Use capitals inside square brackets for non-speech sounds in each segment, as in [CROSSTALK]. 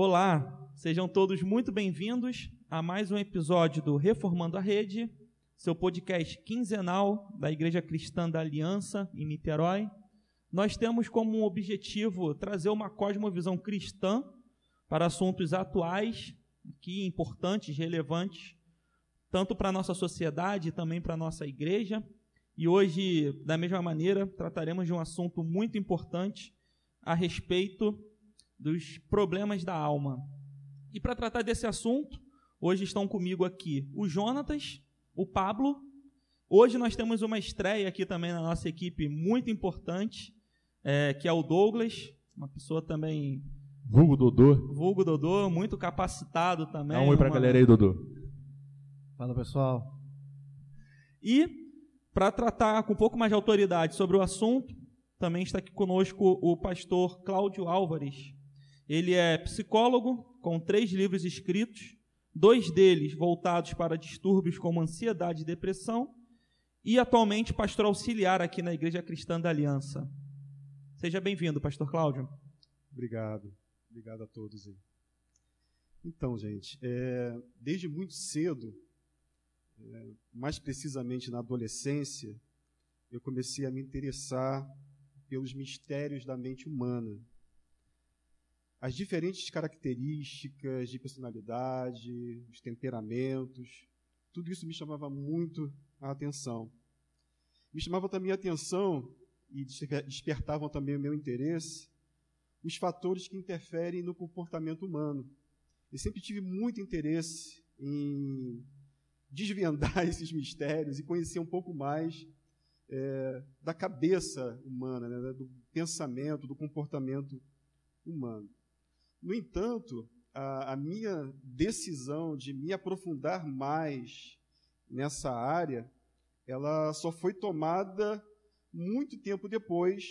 Olá, sejam todos muito bem-vindos a mais um episódio do Reformando a Rede, seu podcast quinzenal da Igreja Cristã da Aliança em Niterói. Nós temos como objetivo trazer uma cosmovisão cristã para assuntos atuais, que importantes, relevantes, tanto para a nossa sociedade e também para a nossa igreja. E hoje, da mesma maneira, trataremos de um assunto muito importante a respeito dos problemas da alma. E para tratar desse assunto, hoje estão comigo aqui o Jonatas, o Pablo. Hoje nós temos uma estreia aqui também na nossa equipe muito importante, é, que é o Douglas, uma pessoa também. Vulgo Dodô. Vulgo Dodô, muito capacitado também. Dá um oi pra uma... galera aí, Dodô. Fala pessoal. E para tratar com um pouco mais de autoridade sobre o assunto, também está aqui conosco o pastor Cláudio Álvares. Ele é psicólogo, com três livros escritos, dois deles voltados para distúrbios como ansiedade e depressão, e atualmente pastor auxiliar aqui na Igreja Cristã da Aliança. Seja bem-vindo, pastor Cláudio. Obrigado, obrigado a todos aí. Então, gente, é, desde muito cedo, é, mais precisamente na adolescência, eu comecei a me interessar pelos mistérios da mente humana as diferentes características de personalidade, os temperamentos, tudo isso me chamava muito a atenção. Me chamava também a atenção e despertavam também o meu interesse os fatores que interferem no comportamento humano. Eu sempre tive muito interesse em desvendar [LAUGHS] esses mistérios e conhecer um pouco mais é, da cabeça humana, né, do pensamento, do comportamento humano. No entanto, a, a minha decisão de me aprofundar mais nessa área, ela só foi tomada muito tempo depois,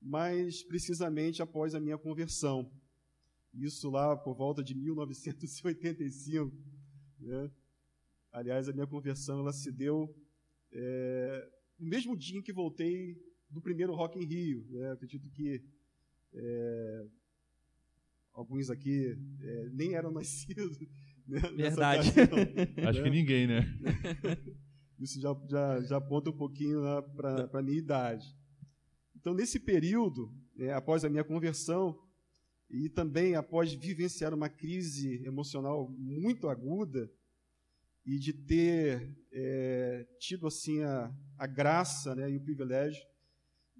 mais precisamente após a minha conversão. Isso lá por volta de 1985. Né? Aliás, a minha conversão ela se deu é, no mesmo dia em que voltei do primeiro Rock em Rio. Né? Acredito que é, alguns aqui é, nem eram nascidos. [LAUGHS] Né, Verdade. [LAUGHS] Acho que ninguém, né? [LAUGHS] Isso já, já, já aponta um pouquinho né, para a minha idade. Então, nesse período, é, após a minha conversão, e também após vivenciar uma crise emocional muito aguda, e de ter é, tido assim a, a graça né, e o privilégio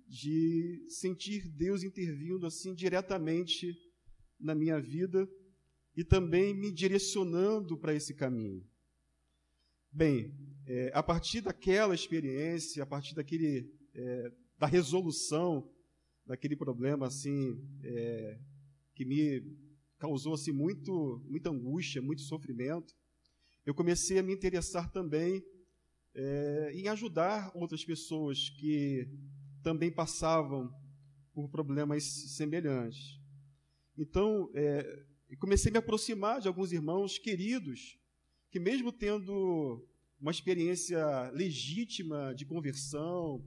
de sentir Deus intervindo assim diretamente na minha vida e também me direcionando para esse caminho. Bem, é, a partir daquela experiência, a partir daquele é, da resolução daquele problema assim é, que me causou assim muito muita angústia, muito sofrimento, eu comecei a me interessar também é, em ajudar outras pessoas que também passavam por problemas semelhantes. Então, é, comecei a me aproximar de alguns irmãos queridos, que mesmo tendo uma experiência legítima de conversão,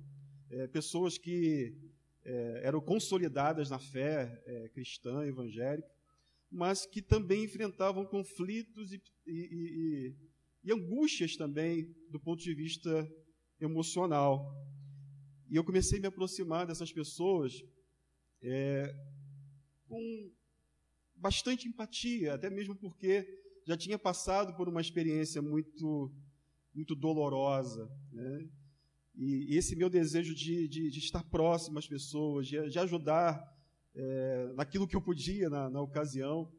é, pessoas que é, eram consolidadas na fé é, cristã, evangélica, mas que também enfrentavam conflitos e, e, e, e, angústias também do ponto de vista emocional. E eu comecei a me aproximar dessas pessoas é, com bastante empatia, até mesmo porque já tinha passado por uma experiência muito, muito dolorosa. Né? E, esse meu desejo de, de, de, estar próximo às pessoas, de, de ajudar é, naquilo que eu podia na, na ocasião,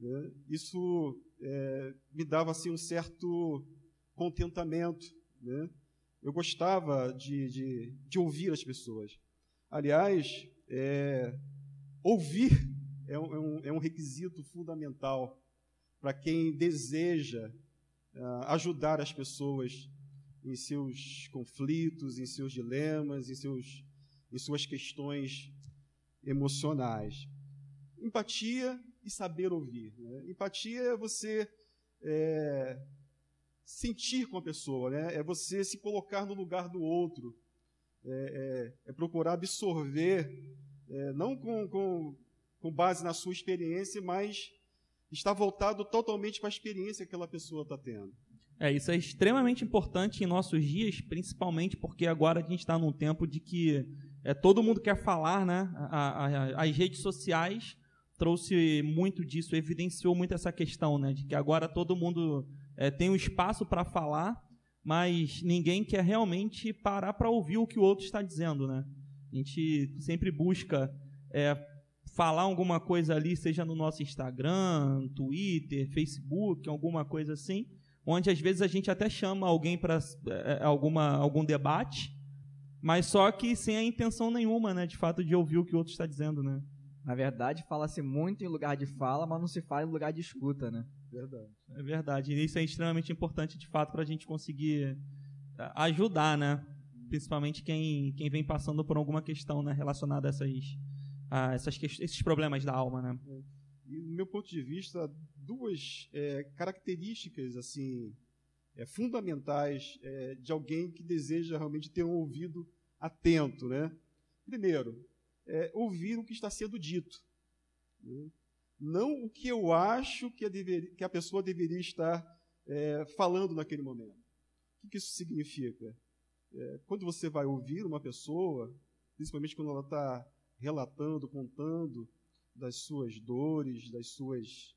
né? isso é, me dava assim, um certo contentamento. Né? Eu gostava de, de, de ouvir as pessoas. Aliás, é, ouvir é um, é um, é um requisito fundamental para quem deseja uh, ajudar as pessoas em seus conflitos, em seus dilemas, em, seus, em suas questões emocionais. Empatia e saber ouvir. Né? Empatia é você é, sentir com a pessoa, né? é você se colocar no lugar do outro, é, é, é procurar absorver, é, não com, com com base na sua experiência, mas está voltado totalmente para a experiência que aquela pessoa está tendo. É, isso é extremamente importante em nossos dias, principalmente porque agora a gente está num tempo de que é, todo mundo quer falar, né? A, a, as redes sociais trouxe muito disso, evidenciou muito essa questão, né? De que agora todo mundo é, tem um espaço para falar, mas ninguém quer realmente parar para ouvir o que o outro está dizendo, né? A gente sempre busca é, falar alguma coisa ali, seja no nosso Instagram, Twitter, Facebook, alguma coisa assim, onde às vezes a gente até chama alguém para é, é, alguma algum debate, mas só que sem a intenção nenhuma, né, de fato de ouvir o que o outro está dizendo, né? Na verdade, fala-se muito em lugar de fala, mas não se fala em lugar de escuta, né? Verdade. É verdade. E isso é extremamente importante, de fato, para a gente conseguir é, ajudar, né? Principalmente quem, quem vem passando por alguma questão né, relacionada a, essas, a essas, esses problemas da alma, né? E, do meu ponto de vista, duas é, características assim é, fundamentais é, de alguém que deseja realmente ter um ouvido atento, né? Primeiro, é, ouvir o que está sendo dito, né? não o que eu acho que a, dever, que a pessoa deveria estar é, falando naquele momento. O que isso significa? É, quando você vai ouvir uma pessoa, principalmente quando ela está relatando, contando das suas dores, das suas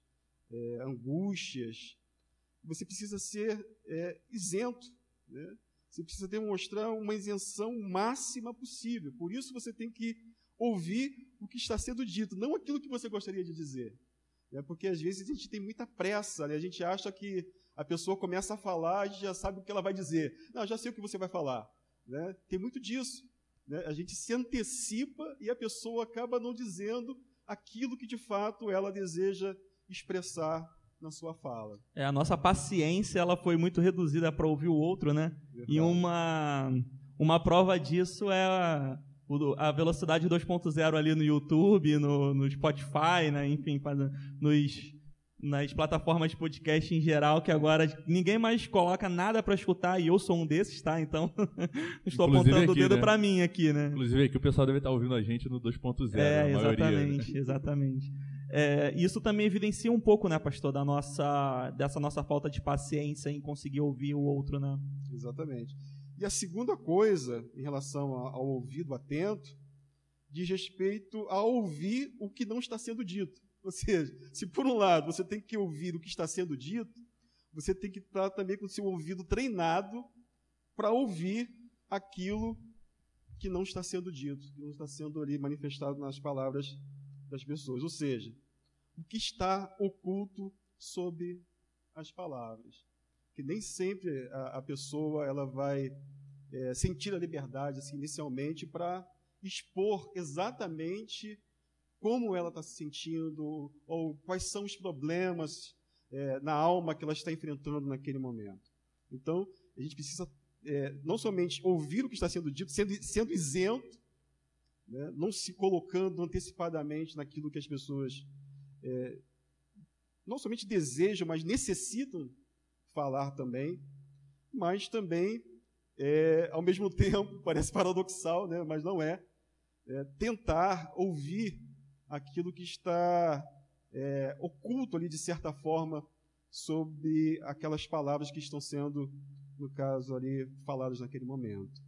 é, angústias, você precisa ser é, isento. Né? Você precisa demonstrar uma isenção máxima possível. Por isso você tem que ouvir o que está sendo dito, não aquilo que você gostaria de dizer. Né? Porque às vezes a gente tem muita pressa, né? a gente acha que a pessoa começa a falar, gente já sabe o que ela vai dizer. Não, já sei o que você vai falar. Né? Tem muito disso. Né? A gente se antecipa e a pessoa acaba não dizendo aquilo que de fato ela deseja expressar na sua fala. É, a nossa paciência ela foi muito reduzida para ouvir o outro, né? Verdade. E uma, uma prova disso é a, a velocidade 2.0 ali no YouTube, no, no Spotify, né? enfim, nos, nas plataformas de podcast em geral, que agora ninguém mais coloca nada para escutar, e eu sou um desses, tá? Então, [LAUGHS] estou Inclusive apontando aqui, o dedo né? para mim aqui, né? Inclusive aqui o pessoal deve estar ouvindo a gente no 2.0, É, exatamente, maioria, né? exatamente. É, isso também evidencia um pouco, né, pastor, da nossa, dessa nossa falta de paciência em conseguir ouvir o outro, né? Exatamente. E a segunda coisa, em relação ao ouvido atento, diz respeito a ouvir o que não está sendo dito. Ou seja, se por um lado você tem que ouvir o que está sendo dito, você tem que estar também com o seu ouvido treinado para ouvir aquilo que não está sendo dito, que não está sendo ali manifestado nas palavras das pessoas. Ou seja, o que está oculto sob as palavras. Que nem sempre a, a pessoa ela vai é, sentir a liberdade assim, inicialmente para expor exatamente como ela está se sentindo, ou quais são os problemas é, na alma que ela está enfrentando naquele momento. Então, a gente precisa é, não somente ouvir o que está sendo dito, sendo, sendo isento, né, não se colocando antecipadamente naquilo que as pessoas é, não somente desejam, mas necessitam falar também, mas também, é, ao mesmo [LAUGHS] tempo, parece paradoxal, né, mas não é, é tentar ouvir aquilo que está é, oculto ali, de certa forma, sobre aquelas palavras que estão sendo, no caso ali, faladas naquele momento.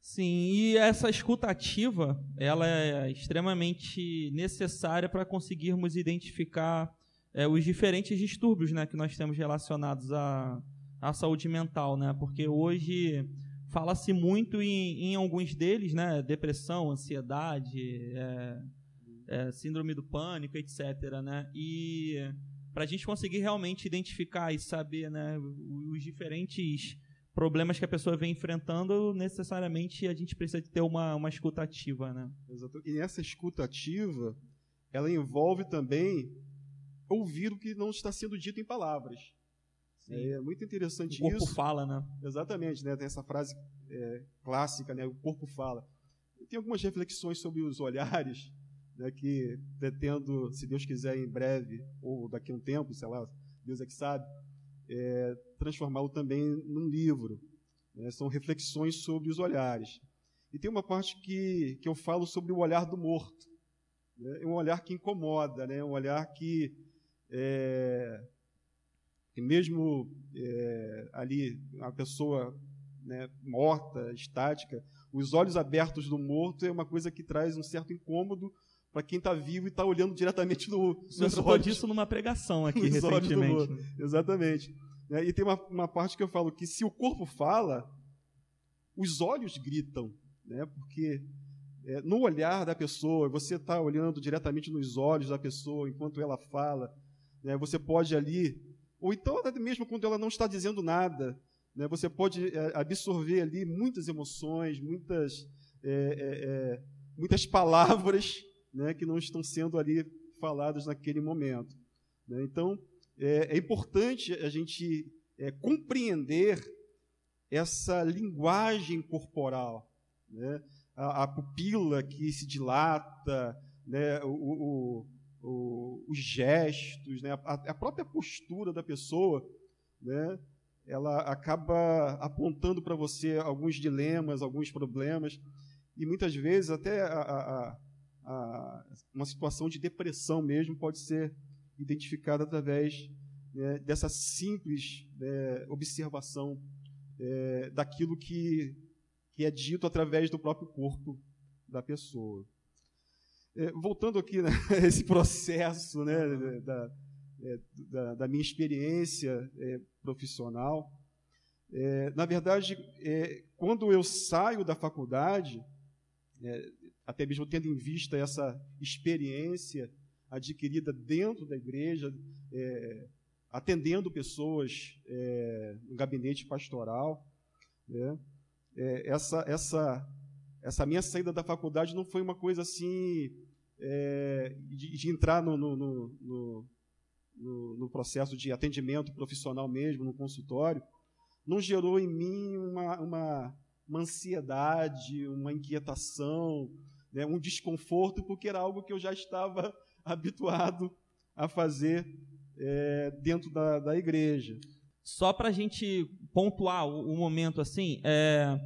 Sim, e essa escutativa, ela é extremamente necessária para conseguirmos identificar é, os diferentes distúrbios né, que nós temos relacionados à, à saúde mental, né? Porque hoje fala-se muito em, em, alguns deles, né? Depressão, ansiedade, é, é, síndrome do pânico, etc. Né? E para a gente conseguir realmente identificar e saber né, os diferentes problemas que a pessoa vem enfrentando, necessariamente a gente precisa ter uma, uma escuta ativa. Né? Exato. E essa escuta ativa, ela envolve também ouvir o que não está sendo dito em palavras. Sim. É muito interessante isso. O corpo isso. fala, né? Exatamente, né? Tem essa frase é, clássica, né? O corpo fala. Tem algumas reflexões sobre os olhares, né? Que pretendo, se Deus quiser, em breve ou daqui a um tempo, sei lá, Deus é que sabe, é, transformá-lo também num livro. Né? São reflexões sobre os olhares. E tem uma parte que, que eu falo sobre o olhar do morto. né? é um olhar que incomoda, né? um olhar que, é, que mesmo é, ali, a pessoa né, morta, estática, os olhos abertos do morto é uma coisa que traz um certo incômodo para quem está vivo e está olhando diretamente no, Você falou disso numa pregação [LAUGHS] aqui recentemente. Né? Exatamente. E tem uma, uma parte que eu falo que se o corpo fala, os olhos gritam, né? porque é, no olhar da pessoa, você está olhando diretamente nos olhos da pessoa enquanto ela fala, né? você pode ali, ou então até mesmo quando ela não está dizendo nada, né? você pode é, absorver ali muitas emoções, muitas, é, é, é muitas palavras [LAUGHS] né? que não estão sendo ali faladas naquele momento. Né? Então, é, é, importante a gente compreender essa linguagem corporal, né? a, a, pupila que se dilata, né? o, o, o, os gestos, né? a, a, própria postura da pessoa, né? ela acaba apontando para você alguns dilemas, alguns problemas, e muitas vezes até a, uma situação de depressão mesmo pode ser identificada através né, dessa simples né, observação é, daquilo que, que é dito através do próprio corpo da pessoa. É, voltando aqui né, [LAUGHS] esse processo né, da, é, da, da, minha experiência é, profissional, é, na verdade, é, quando eu saio da faculdade, até mesmo tendo em vista essa experiência adquirida dentro da igreja, atendendo pessoas é, no gabinete pastoral. Né? É, essa, essa, essa minha saída da faculdade não foi uma coisa assim é, de, de, entrar no, no, no, no, no processo de atendimento profissional mesmo, no consultório. Não gerou em mim uma, uma, uma ansiedade, uma inquietação, né, um desconforto, porque era algo que eu já estava [LAUGHS] habituado a fazer é, dentro da, da igreja. Só para a gente pontuar o, o momento assim, é,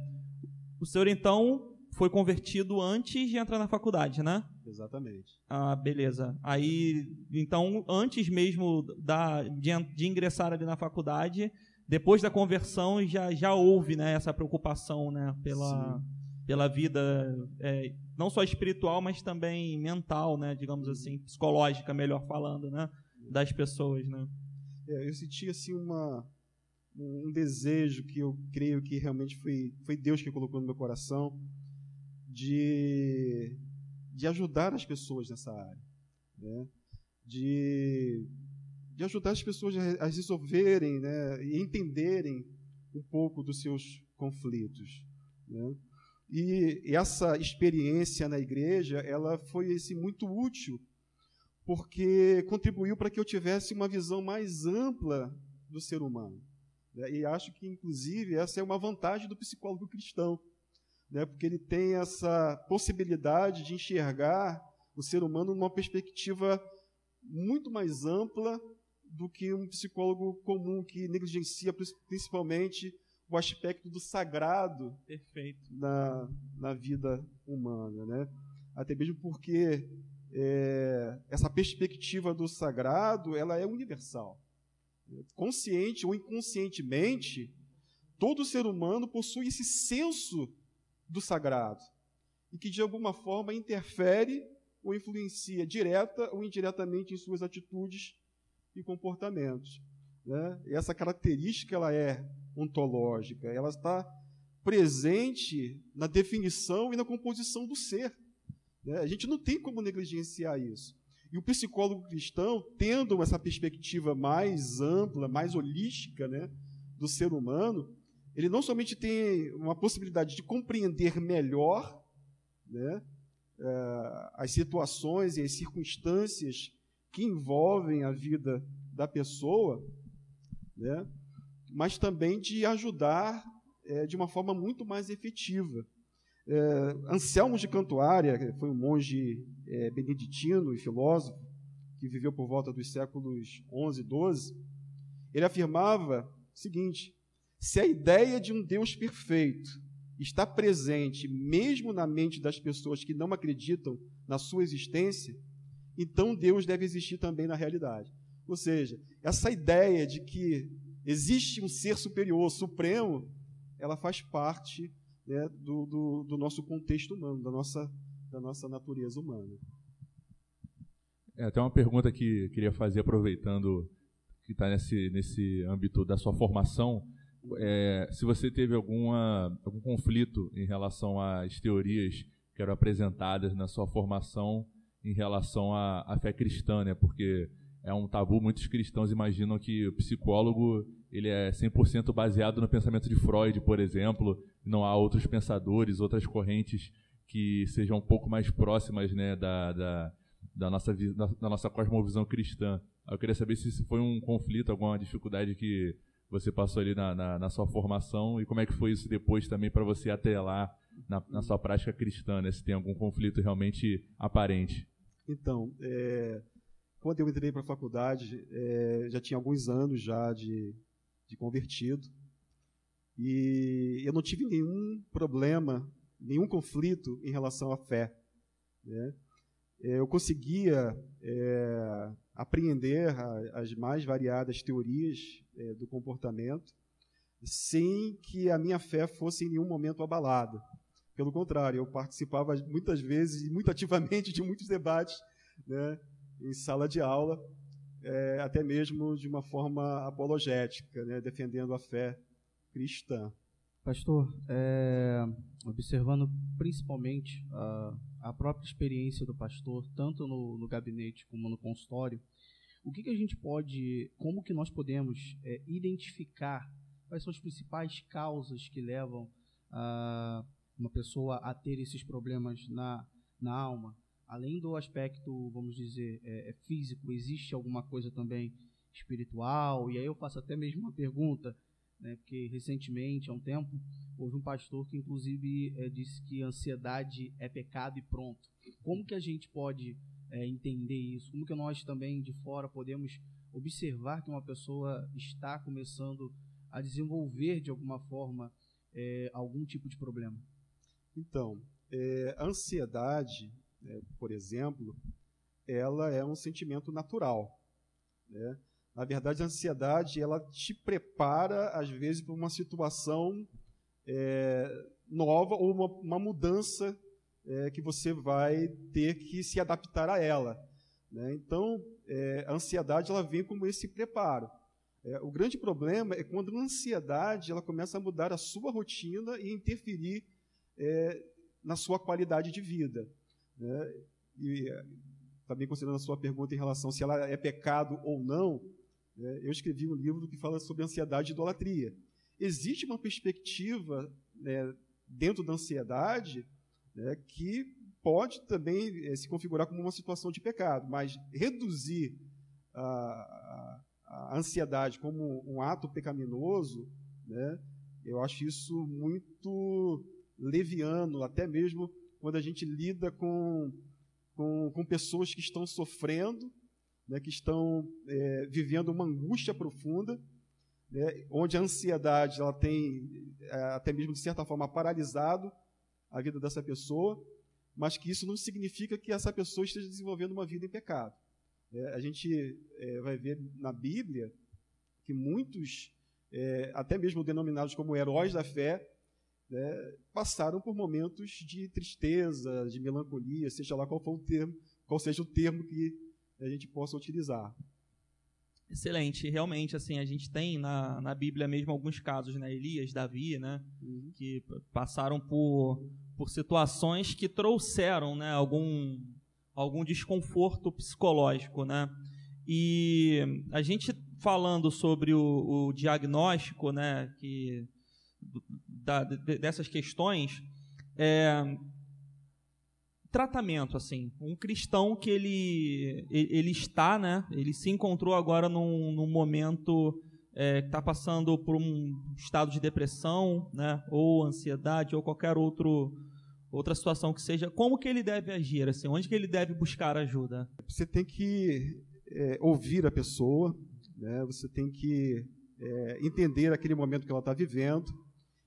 o senhor então foi convertido antes de entrar na faculdade, né? Exatamente. Ah, beleza. Aí, então, antes mesmo da, de, de ingressar ali na faculdade, depois da conversão já, já houve né, essa preocupação né, pela, pela vida, é, não só espiritual, mas também mental, né, digamos assim, psicológica, melhor falando, né? das pessoas, né? É, eu senti assim uma um desejo que eu creio que realmente foi foi Deus que colocou no meu coração de de ajudar as pessoas nessa área, né? De de ajudar as pessoas a resolverem, né, e entenderem um pouco dos seus conflitos, né? E essa experiência na igreja, ela foi assim, muito útil porque contribuiu para que eu tivesse uma visão mais ampla do ser humano. Né? E acho que, inclusive, essa é uma vantagem do psicólogo cristão, né? porque ele tem essa possibilidade de enxergar o ser humano numa perspectiva muito mais ampla do que um psicólogo comum que negligencia principalmente o aspecto do sagrado Perfeito. Na, na vida humana. Né? Até mesmo porque é, essa perspectiva do sagrado ela é universal. Consciente ou inconscientemente, todo ser humano possui esse senso do sagrado e que de alguma forma interfere ou influencia direta ou indiretamente em suas atitudes e comportamentos. Né? E essa característica ela é ontológica, ela está presente na definição e na composição do ser. Né? A gente não tem como negligenciar isso. E o psicólogo cristão, tendo essa perspectiva mais ampla, mais holística né, do ser humano, ele não somente tem uma possibilidade de compreender melhor né, eh, as situações e as circunstâncias que envolvem a vida da pessoa, né, mas também de ajudar é, de uma forma muito mais efetiva. É, Anselmo de Cantuária, foi um monge é, beneditino e filósofo, que viveu por volta dos séculos 11 e 12, ele afirmava o seguinte: se a ideia de um Deus perfeito está presente mesmo na mente das pessoas que não acreditam na sua existência, então Deus deve existir também na realidade. Ou seja, essa ideia de que existe um ser superior, supremo, ela faz parte né, do, do, do, nosso contexto humano, da nossa, da nossa natureza humana. É, tem uma pergunta que queria fazer, aproveitando que está nesse, nesse âmbito da sua formação. É, se você teve alguma, algum conflito em relação às teorias que eram apresentadas na sua formação em relação à, à fé cristã, né? Porque é um tabu, muitos cristãos imaginam que o psicólogo ele é 100% baseado no pensamento de Freud, por exemplo, não há outros pensadores, outras correntes que sejam um pouco mais próximas né, da, da, da, nossa, da, da nossa cosmovisão cristã. Eu queria saber se foi um conflito, alguma dificuldade que você passou ali na, na, na sua formação e como é que foi isso depois também para você até lá na, na, sua prática cristã, né? se tem algum conflito realmente aparente. Então, é, quando eu entrei para a faculdade, é, já tinha alguns anos já de, de convertido e eu não tive nenhum problema, nenhum conflito em relação à fé. Né? É, eu conseguia é, apreender as mais variadas teorias é, do comportamento sem que a minha fé fosse em nenhum momento abalada. Pelo contrário, eu participava muitas vezes e muito [LAUGHS] ativamente de muitos debates né, em sala de aula, é, até mesmo de uma forma apologética, né, defendendo a fé cristã. Pastor, é, observando principalmente a, a, própria experiência do pastor, tanto no, no gabinete como no consultório, o que, que, a gente pode, como que nós podemos é, identificar quais são as principais causas que levam a, uma pessoa a ter esses problemas na, na alma? Além do aspecto, vamos dizer, é, é físico, existe alguma coisa também espiritual? E aí eu faço até mesmo uma pergunta, né, porque recentemente, há um tempo, houve um pastor que inclusive é, disse que ansiedade é pecado e pronto. Como que a gente pode é, entender isso? Como que nós também de fora podemos observar que uma pessoa está começando a desenvolver de alguma forma é, algum tipo de problema? Então, a ansiedade, né, por exemplo, ela é um sentimento natural, né? Na verdade, a ansiedade ela te prepara, às vezes, para uma situação é, nova ou uma, uma mudança é, que você vai ter que se adaptar a ela. Né? Então, é, a ansiedade ela vem como esse preparo. É, o grande problema é quando a ansiedade ela começa a mudar a sua rotina e interferir é, na sua qualidade de vida. Né? E também considerando a sua pergunta em relação se ela é pecado ou não, né, eu escrevi um livro que fala sobre ansiedade e idolatria. Existe uma perspectiva né, dentro da ansiedade né, que pode também é, se configurar como uma situação de pecado, mas reduzir a, a, ansiedade como um ato pecaminoso, né, eu acho isso muito leviano, até mesmo quando a gente lida com, com, com pessoas que estão sofrendo né, que estão é, vivendo uma angústia profunda, né, onde a ansiedade ela tem é, até mesmo de certa forma paralisado a vida dessa pessoa, mas que isso não significa que essa pessoa esteja desenvolvendo uma vida em pecado. É, a gente é, vai ver na Bíblia que muitos, é, até mesmo denominados como heróis da fé, né, passaram por momentos de tristeza, de melancolia, seja lá qual for o termo, qual seja o termo que a gente possa utilizar. Excelente, realmente assim a gente tem na, na Bíblia mesmo alguns casos, né, Elias, Davi, né, uhum. que passaram por, por situações que trouxeram, né, algum algum desconforto psicológico, né, e a gente falando sobre o, o diagnóstico, né, que da, dessas questões, é, tratamento, assim. Um cristão que ele, ele está, né? Ele se encontrou agora num, num momento é, que está passando por um estado de depressão, né? Ou ansiedade, ou qualquer outro, outra situação que seja. Como que ele deve agir, assim? Onde que ele deve buscar ajuda? Você tem que é, ouvir a pessoa, né? Você tem que é, entender aquele momento que ela está vivendo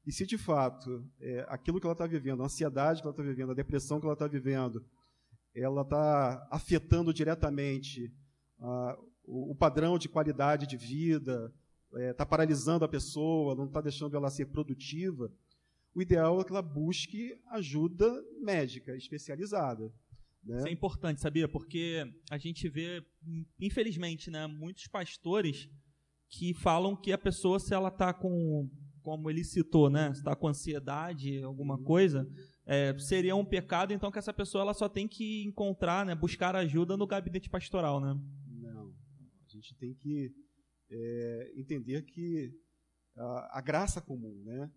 e se de fato é, aquilo que ela está vivendo, a ansiedade que ela está vivendo, a depressão que ela está vivendo, ela está afetando diretamente ah, o, o, padrão de qualidade de vida, está é, paralisando a pessoa, não está deixando ela ser produtiva, o ideal é que ela busque ajuda médica especializada. Né? Isso é importante, sabia? Porque a gente vê, infelizmente, né, muitos pastores que falam que a pessoa, se ela está com, como ele citou, né, está com ansiedade, alguma coisa, é, seria um pecado, então que essa pessoa ela só tem que encontrar, né, buscar ajuda no gabinete pastoral, né? Não, a gente tem que é, entender que a, a, graça comum, né,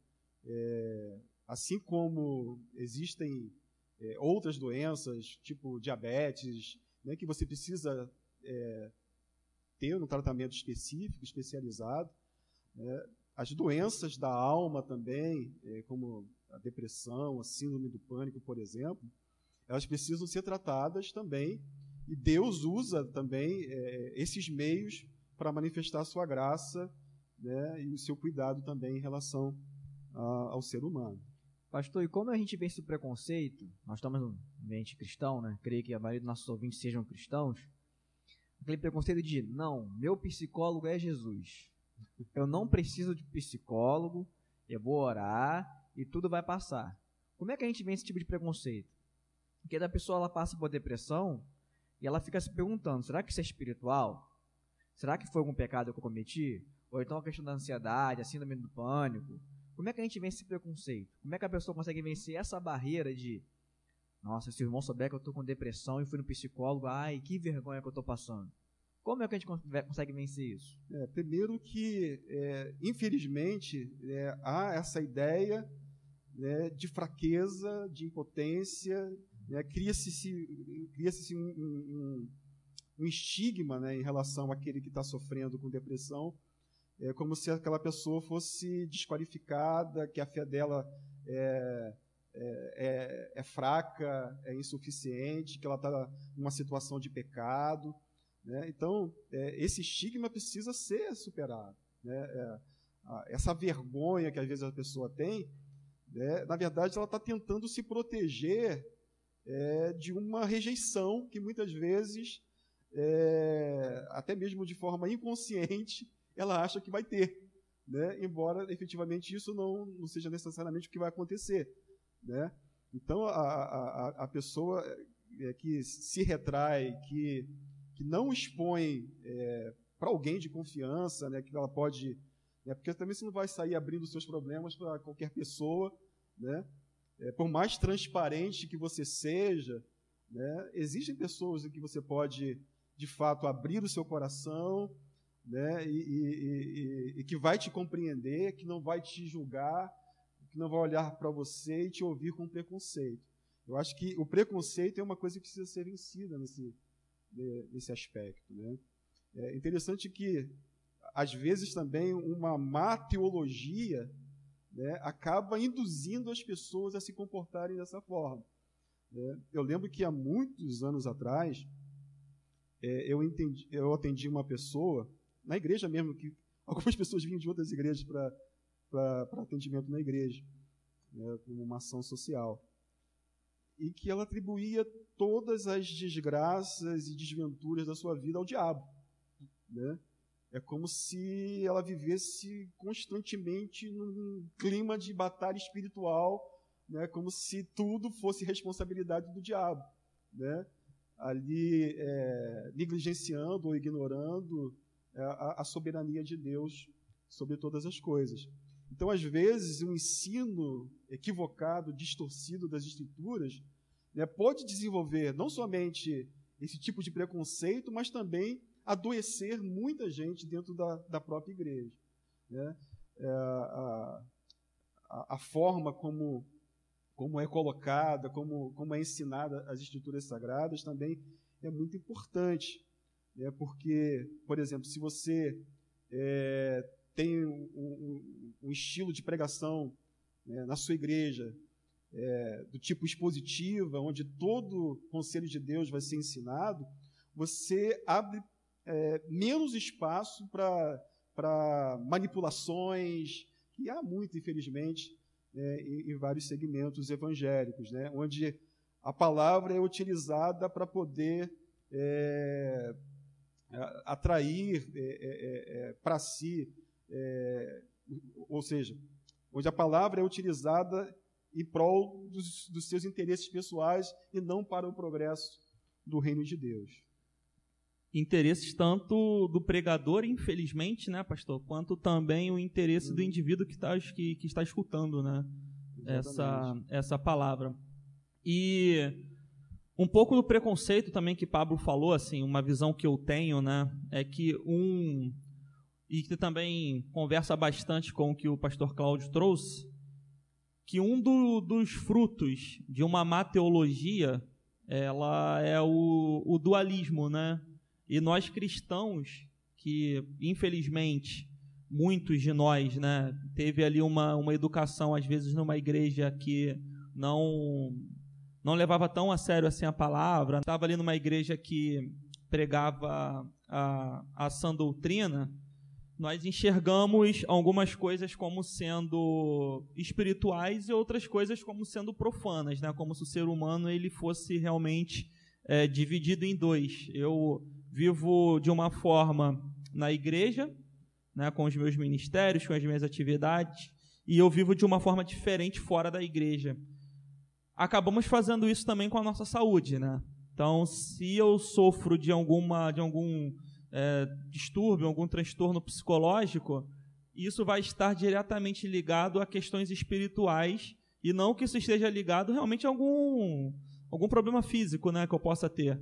é, assim como existem é, outras doenças, tipo diabetes, né, que você precisa é, ter um tratamento específico, especializado. Né, as doenças da alma também, é, como a depressão, a síndrome do pânico, por exemplo, elas precisam ser tratadas também, e Deus usa também é, esses meios para manifestar a sua graça né, e o seu cuidado também em relação a, ao ser humano. Pastor, e como a gente vence o preconceito, nós estamos no ambiente cristão, né? Creio que a maioria dos nossos ouvintes sejam cristãos. Aquele preconceito de, não, meu psicólogo é Jesus. Eu não preciso de psicólogo, eu vou orar e tudo vai passar. Como é que a gente vence esse tipo de preconceito? Porque da pessoa ela passa por depressão e ela fica se perguntando: será que isso é espiritual? Será que foi algum pecado que eu cometi? Ou então a questão da ansiedade, a síndrome do pânico? Como é que a gente vence esse preconceito? Como é que a pessoa consegue vencer essa barreira de nossa, se o irmão souber que eu estou com depressão e fui no psicólogo, ai, que vergonha que eu estou passando. Como é que a gente consegue vencer isso? É, primeiro que, é, infelizmente, é, há essa ideia né, de fraqueza, de impotência, né, cria-se cria um, um, um, estigma né, em relação àquele que está sofrendo com depressão, é como se aquela pessoa fosse desqualificada, que a fé dela é, é, é, é fraca, é insuficiente, que ela está numa situação de pecado. Né? Então, é, esse estigma precisa ser superado. Né? É, essa vergonha que às vezes a pessoa tem, né? na verdade, ela está tentando se proteger é, de uma rejeição que muitas vezes, é, até mesmo de forma inconsciente, ela acha que vai ter, né? embora efetivamente isso não, não seja necessariamente o que vai acontecer. Né? Então, a, a, a pessoa é, que se retrai, que, que não expõe é, para alguém de confiança, né, que ela pode. Né, porque também você não vai sair abrindo seus problemas para qualquer pessoa. Né? É, por mais transparente que você seja, né, existem pessoas em que você pode, de fato, abrir o seu coração né, e, e, e, e, que vai te compreender, que não vai te julgar, que não vai olhar para você e te ouvir com preconceito. Eu acho que o preconceito é uma coisa que precisa ser vencida nesse, nesse aspecto. Né? É interessante que, às vezes, também uma má teologia né, acaba induzindo as pessoas a se comportarem dessa forma. Né? Eu lembro que há muitos anos atrás, é, eu, entendi, eu atendi uma pessoa na igreja mesmo, que [LAUGHS] algumas pessoas vinham de outras igrejas para atendimento na igreja, né, como uma ação social. E que ela atribuía todas as desgraças e desventuras da sua vida ao diabo. Né? É como se ela vivesse constantemente num clima de batalha espiritual, né? como se tudo fosse responsabilidade do diabo. Né? Ali é, negligenciando ou ignorando é, a, a soberania de Deus sobre todas as coisas. Então, às vezes, um ensino equivocado, distorcido das Escrituras, né, pode desenvolver não somente esse tipo de preconceito, mas também adoecer muita gente dentro da, da própria igreja. Né? É, a, a, forma como, como é colocada, como, como é ensinada as Escrituras Sagradas também é muito importante né, porque, por exemplo, se você é, tem um, um, um, estilo de pregação né, na sua igreja é, do tipo expositiva, onde todo conselho de Deus vai ser ensinado, você abre é, menos espaço para manipulações, que há muito, infelizmente, né, em, em, vários segmentos evangélicos, né, onde a palavra é utilizada para poder é, atrair é, é, é para si, é, ou seja, onde a palavra é utilizada em prol dos, dos seus interesses pessoais e não para o progresso do reino de Deus. Interesses tanto do pregador, infelizmente, né, pastor, quanto também o interesse do indivíduo que está, que, que está escutando, né, essa, essa palavra. E um pouco do preconceito também que Pablo falou, assim, uma visão que eu tenho, né, é que um e que também conversa bastante com o que o pastor Cláudio trouxe, que um do, dos frutos de uma má teologia, ela é o, o dualismo, né? E nós cristãos, que infelizmente muitos de nós, né, teve ali uma, uma educação às vezes numa igreja que não não levava tão a sério assim a palavra, estava ali numa igreja que pregava a, a sã doutrina, nós enxergamos algumas coisas como sendo espirituais e outras coisas como sendo profanas, né? Como se o ser humano ele fosse realmente é, dividido em dois. Eu vivo de uma forma na igreja, né, com os meus ministérios, com as minhas atividades, e eu vivo de uma forma diferente fora da igreja. Acabamos fazendo isso também com a nossa saúde, né? Então, se eu sofro de alguma, de algum é, distúrbio, algum transtorno psicológico, isso vai estar diretamente ligado a questões espirituais e não que isso esteja ligado realmente a algum algum problema físico, né, que eu possa ter.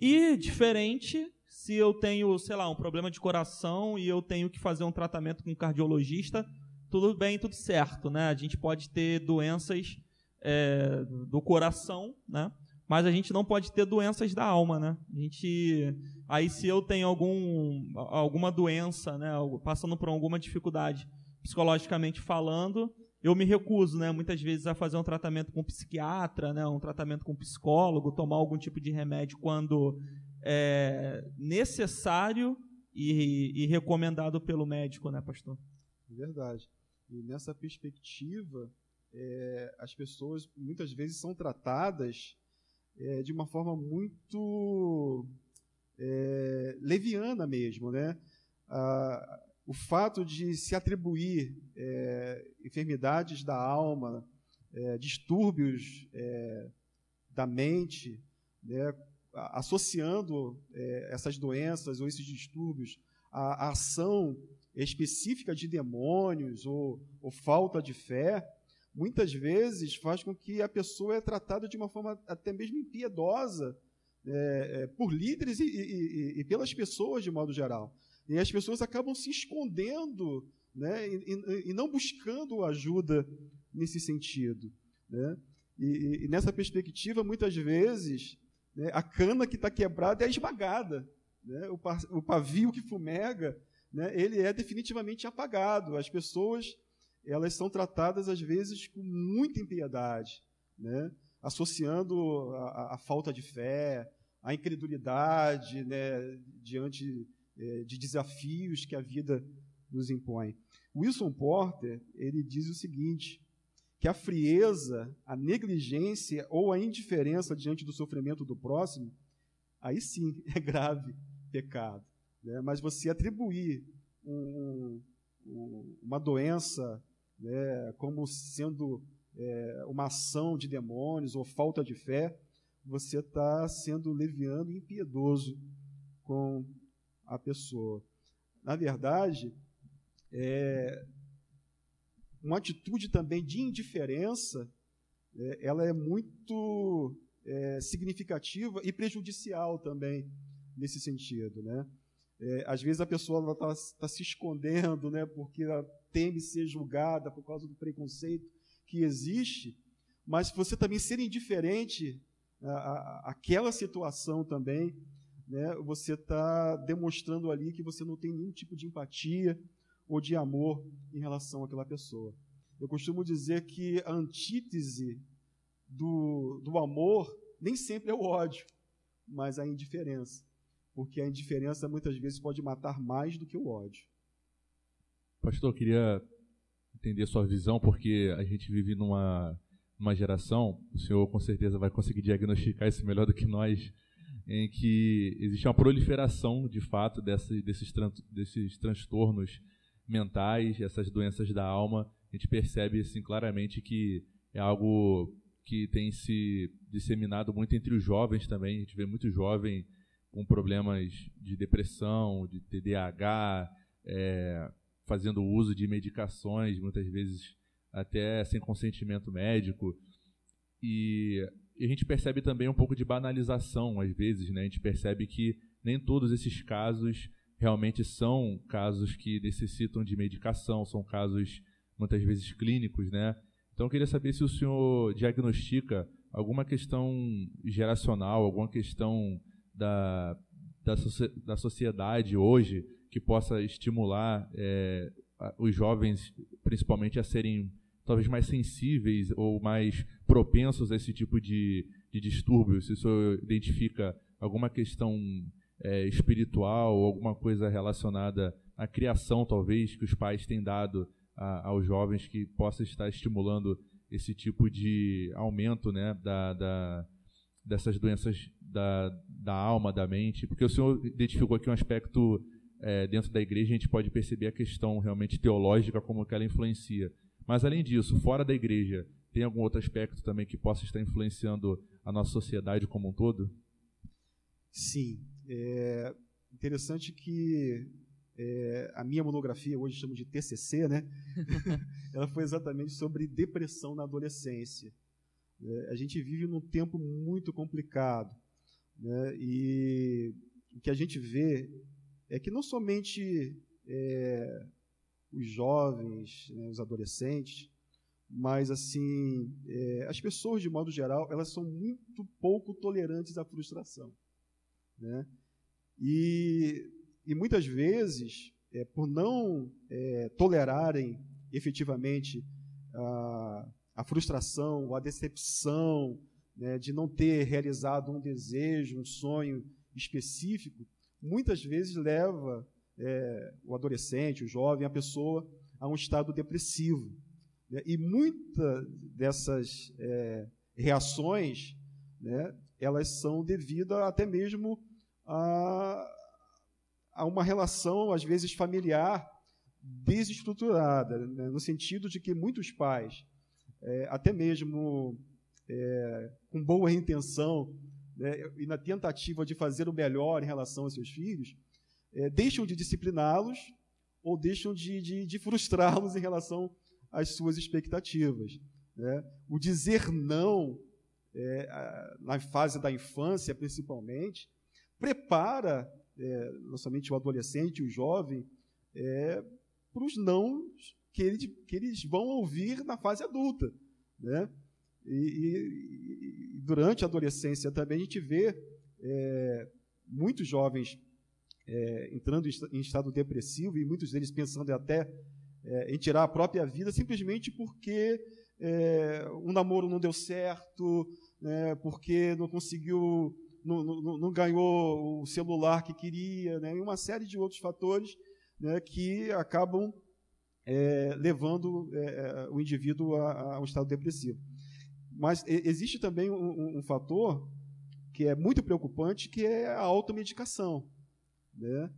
E diferente se eu tenho, sei lá, um problema de coração e eu tenho que fazer um tratamento com um cardiologista, tudo bem, tudo certo, né? A gente pode ter doenças é, do coração, né? Mas a gente não pode ter doenças da alma, né? A gente, aí se eu tenho algum, alguma doença, né? Passando por alguma dificuldade psicologicamente falando, eu me recuso, né? Muitas vezes a fazer um tratamento com psiquiatra, né? Um tratamento com psicólogo, tomar algum tipo de remédio quando é, necessário e, e, recomendado pelo médico, né, pastor? Verdade. E nessa perspectiva, é, as pessoas muitas vezes são tratadas é, de uma forma muito é, leviana mesmo, né? Ah, o fato de se atribuir é, enfermidades da alma, é, distúrbios da mente, né, associando é, essas doenças ou esses distúrbios à, à ação específica de demônios ou, ou, falta de fé, muitas vezes faz com que a pessoa é tratada de uma forma até mesmo impiedosa é, é, por líderes e, e, e, pelas pessoas de modo geral. E as pessoas acabam se escondendo né, e, e não buscando ajuda nesse sentido. Né? E, nessa perspectiva, muitas vezes, né? A cana que está quebrada é esmagada. Né? O, o, pavio que fumega, né? ele é definitivamente apagado. As pessoas elas são tratadas, às vezes, com muita impiedade, né? associando a, a, falta de fé, a incredulidade né? diante é, de desafios que a vida nos impõe. Wilson Porter ele diz o seguinte: que a frieza, a negligência ou a indiferença diante do sofrimento do próximo, aí sim [LAUGHS] é grave pecado. Né? Mas você atribuir um, um, uma doença né, como sendo é, uma ação de demônios ou falta de fé, você está sendo leviano e impiedoso com a pessoa. Na verdade, é, uma atitude também de indiferença, é, ela é muito é, significativa e prejudicial também nesse sentido, né? É, às vezes a pessoa está tá se escondendo, né, porque ela teme ser julgada por causa do preconceito que existe, mas você também ser indiferente àquela situação também, né, você está demonstrando ali que você não tem nenhum tipo de empatia, ou de amor em relação àquela pessoa. Eu costumo dizer que a antítese do, do amor nem sempre é o ódio, mas a indiferença. Porque a indiferença muitas vezes pode matar mais do que o ódio. Pastor, eu queria entender sua visão, porque a gente vive numa, numa geração, o senhor com certeza vai conseguir diagnosticar isso melhor do que nós, em que existe uma proliferação, de fato, desses, tran desses transtornos mentais, essas doenças da alma. A gente percebe assim, claramente que é algo que tem se disseminado muito entre os jovens também. A gente vê muito jovem com problemas de depressão, de TDAH, é, fazendo uso de medicações, muitas vezes até sem consentimento médico. E, a gente percebe também um pouco de banalização, às vezes. Né? A gente percebe que nem todos esses casos realmente são casos que necessitam de medicação, são casos muitas vezes clínicos, né? Então eu queria saber se o senhor diagnostica alguma questão geracional, alguma questão da, da, da sociedade hoje que possa estimular é, os jovens, principalmente, a serem talvez mais sensíveis ou mais propensos a esse tipo de, de distúrbio? Se o senhor identifica alguma questão é, espiritual alguma coisa relacionada à criação, talvez, que os pais têm dado a, aos jovens que possa estar estimulando esse tipo de aumento né, da, da, dessas doenças da, da alma, da mente, porque o senhor identificou aqui um aspecto é, dentro da igreja, a gente pode perceber a questão realmente teológica, como que ela influencia. Mas, além disso, fora da igreja, tem algum outro aspecto também que possa estar influenciando a nossa sociedade como um todo? Sim. É interessante que é, a minha monografia, hoje chamo de TCC, né? [LAUGHS] ela foi exatamente sobre depressão na adolescência. É, a gente vive num tempo muito complicado. Né? E o que a gente vê é que não somente é, os jovens, né, os adolescentes, mas assim é, as pessoas de modo geral elas são muito pouco tolerantes à frustração, né? E e muitas vezes, é, por não é, tolerarem efetivamente a, a frustração, a decepção né, de não ter realizado um desejo, um sonho específico, muitas vezes leva é, o adolescente, o jovem, a pessoa a um estado depressivo. Né? E muitas dessas é, reações, né, elas são devidas até mesmo a, a uma relação, às vezes, familiar desestruturada, né? no sentido de que muitos pais, é, até mesmo é, com boa intenção, né, e na tentativa de fazer o melhor em relação aos seus filhos, é, deixam de discipliná-los ou deixam de, de, de frustrá-los em relação às suas expectativas. Né? O dizer não, é, na fase da infância principalmente, prepara é, não somente o adolescente, o jovem, é, para os não que, ele, que eles vão ouvir na fase adulta. Né? E, e, e durante a adolescência também a gente vê é, muitos jovens é, entrando em estado depressivo e muitos deles pensando até é, em tirar a própria vida simplesmente porque é, um namoro não deu certo, né, porque não conseguiu não, não, não, ganhou o celular que queria, né, e uma série de outros fatores né, que acabam é, levando é, o indivíduo a, a, um estado depressivo. Mas existe também um, um, fator que é muito preocupante, que é a automedicação. Né?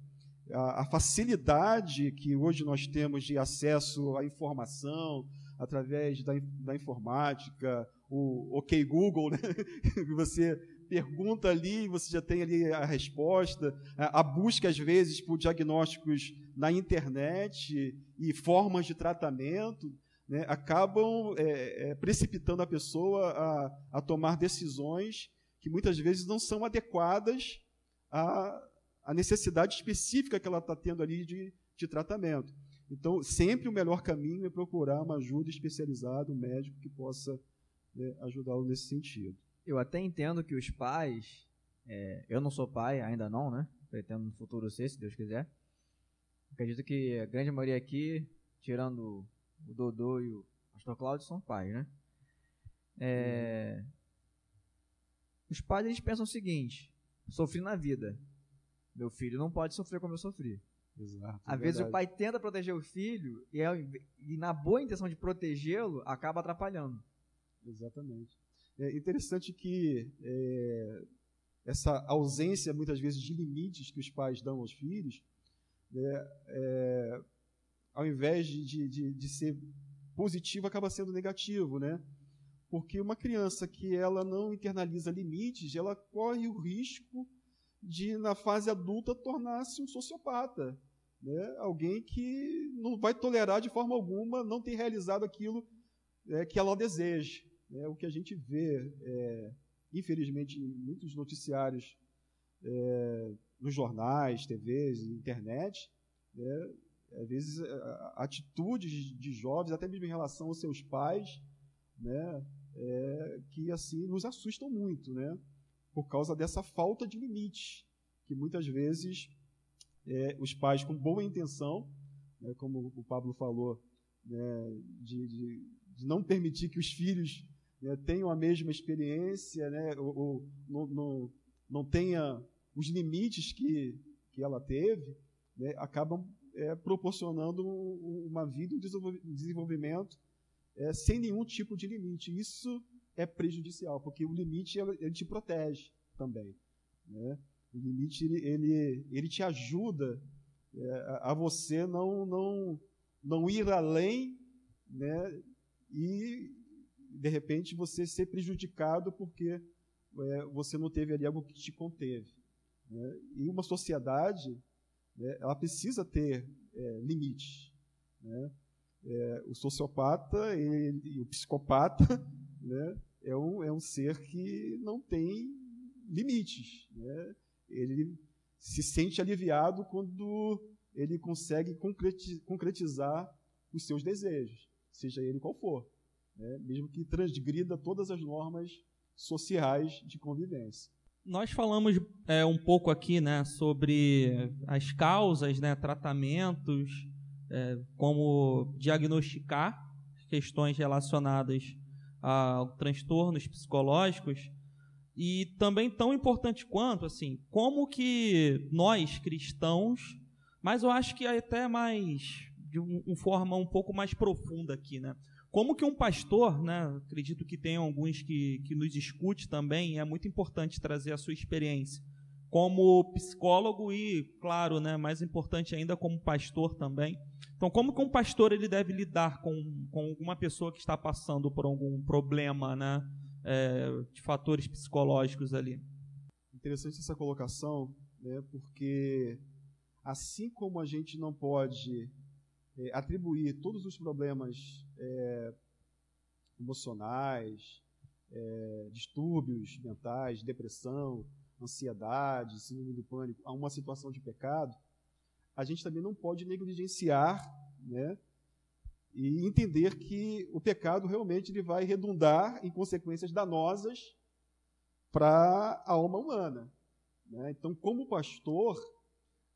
A, a facilidade que hoje nós temos de acesso à informação através da, da informática, o OK Google, né? [LAUGHS] você pergunta ali, você já tem ali a resposta. A, busca, às vezes, por diagnósticos na internet e formas de tratamento né, acabam é, é, precipitando a pessoa a, a, tomar decisões que muitas vezes não são adequadas à, à necessidade específica que ela está tendo ali de, de tratamento. Então, sempre o melhor caminho é procurar uma ajuda especializada, um médico que possa né, ajudá-lo nesse sentido eu até entendo que os pais, é, eu não sou pai, ainda não, né? Pretendo no futuro ser, se Deus quiser. Acredito que a grande maioria aqui, tirando o Dodô e o Pastor Cláudio, são pais, né? É, os pais eles pensam o seguinte: sofri na vida, meu filho não pode sofrer como eu sofri. Exato. Às é vezes o pai tenta proteger o filho e, e na boa intenção de protegê-lo acaba atrapalhando. Exatamente. É interessante que é, essa ausência, muitas vezes, de limites que os pais dão aos filhos, né, é, ao invés de, de, de ser positivo, acaba sendo negativo, né? Porque uma criança que ela não internaliza limites, ela corre o risco de, na fase adulta, tornar-se um sociopata. Né? Alguém que não vai tolerar de forma alguma não ter realizado aquilo é, que ela deseja. Né? O que a gente vê, é, infelizmente, em muitos noticiários, é, nos jornais, TVs, internet, né? às vezes atitudes de jovens, até mesmo em relação aos seus pais, né? É, que assim nos assustam muito, né? Por causa dessa falta de limite, que muitas vezes é, os pais com boa intenção, né, como o Pablo falou, né, de, de, de, não permitir que os filhos né, tenham a mesma experiência, né, ou, ou não, não, não tenha os limites que, que ela teve, né, acabam é, proporcionando uma vida, um desenvolvimento é, sem nenhum tipo de limite. Isso é prejudicial, porque o limite ele te protege também. Né? O limite ele, ele, ele te ajuda é, a você não, não, não ir além né? e, de repente, você ser prejudicado porque é, você não teve ali algo que te conteve. Né? E uma sociedade né, ela precisa ter é, limites. Né? É, o sociopata e o psicopata [LAUGHS] né, é, um, é um ser que não tem limites. Né? Ele se sente aliviado quando ele consegue concretizar os seus desejos, seja ele qual for, né? mesmo que transgrida todas as normas sociais de convivência. Nós falamos é, um pouco aqui né, sobre as causas, né, tratamentos, é, como diagnosticar questões relacionadas a transtornos psicológicos. E também tão importante quanto assim como que nós cristãos mas eu acho que até mais de uma forma um pouco mais profunda aqui né? Como que um pastor, né, acredito que tem alguns que, que nos escute também, é muito importante trazer a sua experiência. Como psicólogo e, claro, né, mais importante ainda, como pastor também. Então, como que um pastor ele deve lidar com, com alguma pessoa que está passando por algum problema né, é, de fatores psicológicos ali? Interessante essa colocação, né, porque assim como a gente não pode é, atribuir todos os problemas é, emocionais, é, distúrbios mentais, depressão, ansiedade, síndrome do pânico a uma situação de pecado, a gente também não pode negligenciar né, e entender que o pecado realmente ele vai redundar em consequências danosas para a alma humana. Né? Então, como pastor,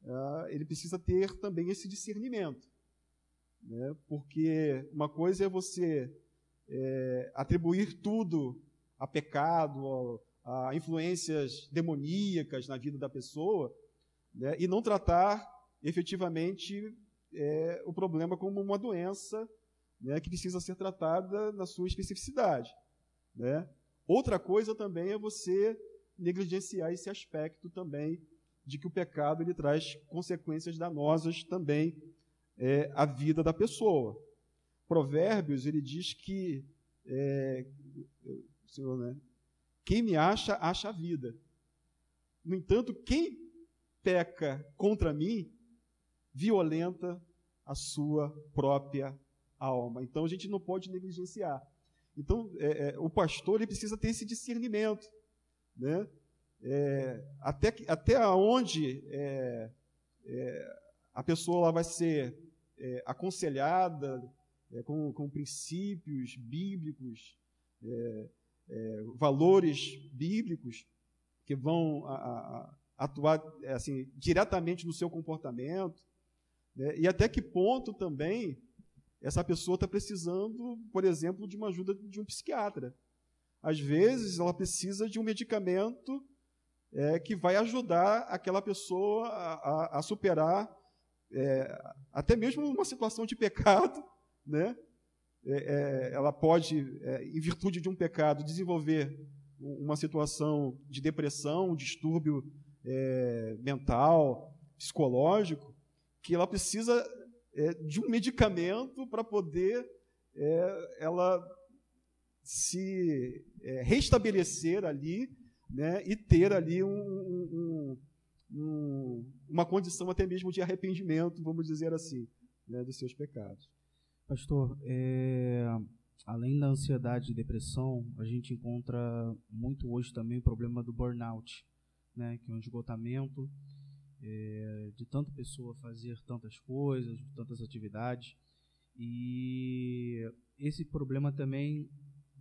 uh, ele precisa ter também esse discernimento. Né? Porque uma coisa é você é, atribuir tudo a pecado, a, a, influências demoníacas na vida da pessoa, né? e não tratar efetivamente é, o problema como uma doença né? que precisa ser tratada na sua especificidade. Né? Outra coisa também é você negligenciar esse aspecto também de que o pecado ele traz consequências danosas também é, a vida da pessoa. Provérbios, ele diz que é, senhor, né, quem me acha, acha a vida. No entanto, quem peca contra mim, violenta a sua própria alma. Então, a gente não pode negligenciar. Então, é, é, o pastor ele precisa ter esse discernimento. Né? É, até, até onde é, é, a pessoa ela vai ser é, aconselhada com, com, princípios bíblicos, valores bíblicos que vão a, a, atuar assim, diretamente no seu comportamento, né? e até que ponto também essa pessoa está precisando, por exemplo, de uma ajuda de um psiquiatra. Às vezes ela precisa de um medicamento é, que vai ajudar aquela pessoa a, a, a superar é, até mesmo uma situação de pecado, [LAUGHS] né? é, é, ela pode, é, em virtude de um pecado, desenvolver uma situação de depressão, um distúrbio é, mental, psicológico, que ela precisa é, de um medicamento para poder é, ela se é, restabelecer ali né, e ter ali um, um, um, uma condição até mesmo de arrependimento, vamos dizer assim, né, dos seus pecados. Pastor, é, além da ansiedade e depressão, a gente encontra muito hoje também o problema do burnout, né, que é um esgotamento é, de tanta pessoa fazer tantas coisas, tantas atividades. E esse problema também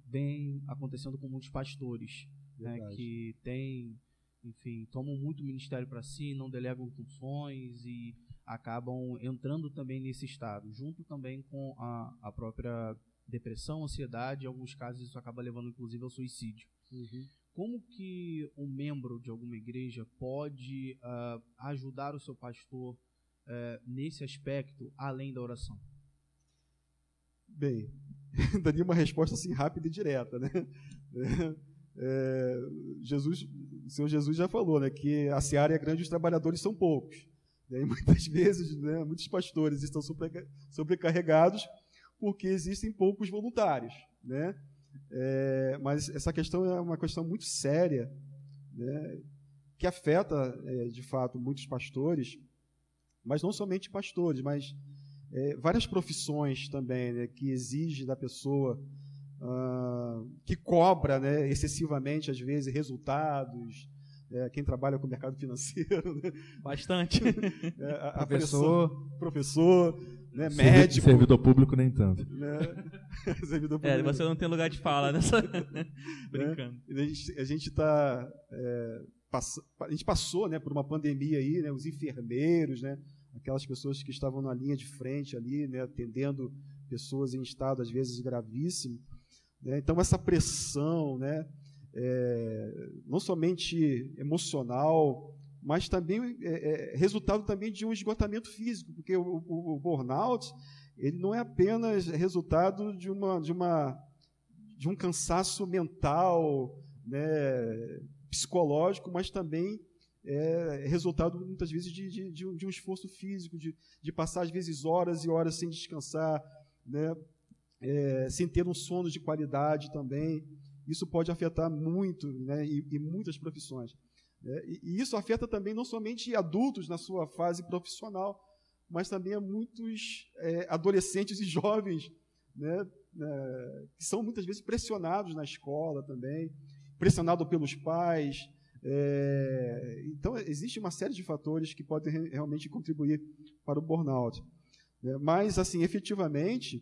vem acontecendo com muitos pastores, né, que têm, enfim, tomam muito ministério para si, não delegam funções e acabam entrando também nesse estado, junto também com a, a própria depressão, ansiedade, em alguns casos isso acaba levando inclusive ao suicídio. Uhum. Como que um membro de alguma igreja pode uh, ajudar o seu pastor uh, nesse aspecto, além da oração? Bem, [LAUGHS] daria uma resposta assim rápida e direta, né? [LAUGHS] É, Jesus, o Senhor Jesus já falou, né, que a seara é grande e os trabalhadores são poucos. E muitas [LAUGHS] vezes, né, muitos pastores estão sobrecarregados porque existem poucos voluntários, né? É, mas essa questão é uma questão muito séria, né, que afeta, é, de fato, muitos pastores, mas não somente pastores, mas é, várias profissões também, né, que exigem da pessoa, ah, que cobra né, excessivamente, às vezes, resultados, é, quem trabalha com o mercado financeiro. Né? Bastante. [LAUGHS] É, a, a professor. Pressão, professor, né, médico. Servidor público nem tanto. Né? [LAUGHS] servidor é, público. É, você não tem lugar de fala nessa. [LAUGHS] Brincando. Né? A gente está. É, a gente passou né, por uma pandemia aí, né, os enfermeiros, né, aquelas pessoas que estavam na linha de frente ali, né, atendendo pessoas em estado às vezes gravíssimo. Né, então essa pressão, né, é, não somente emocional, mas também é, é, resultado também de um esgotamento físico, porque o, o, o, burnout ele não é apenas resultado de uma de uma de um cansaço mental, né, psicológico, mas também é resultado muitas vezes de, de, de, um, de um, esforço físico, de, de passar às vezes horas e horas sem descansar, né, é, sem ter um sono de qualidade também isso pode afetar muito, né, e, e muitas profissões. Né? E, isso afeta também não somente adultos na sua fase profissional, mas também a muitos é, adolescentes e jovens, né, né, que são muitas vezes pressionados na escola também, pressionados pelos pais. É, então, existe uma série de fatores que podem realmente contribuir para o burnout. Né? Mas, assim, efetivamente,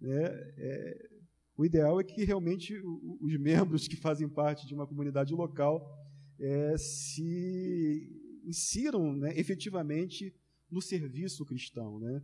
né, é, o ideal é que realmente os membros que fazem parte de uma comunidade local é, se insiram né, efetivamente no serviço cristão, né?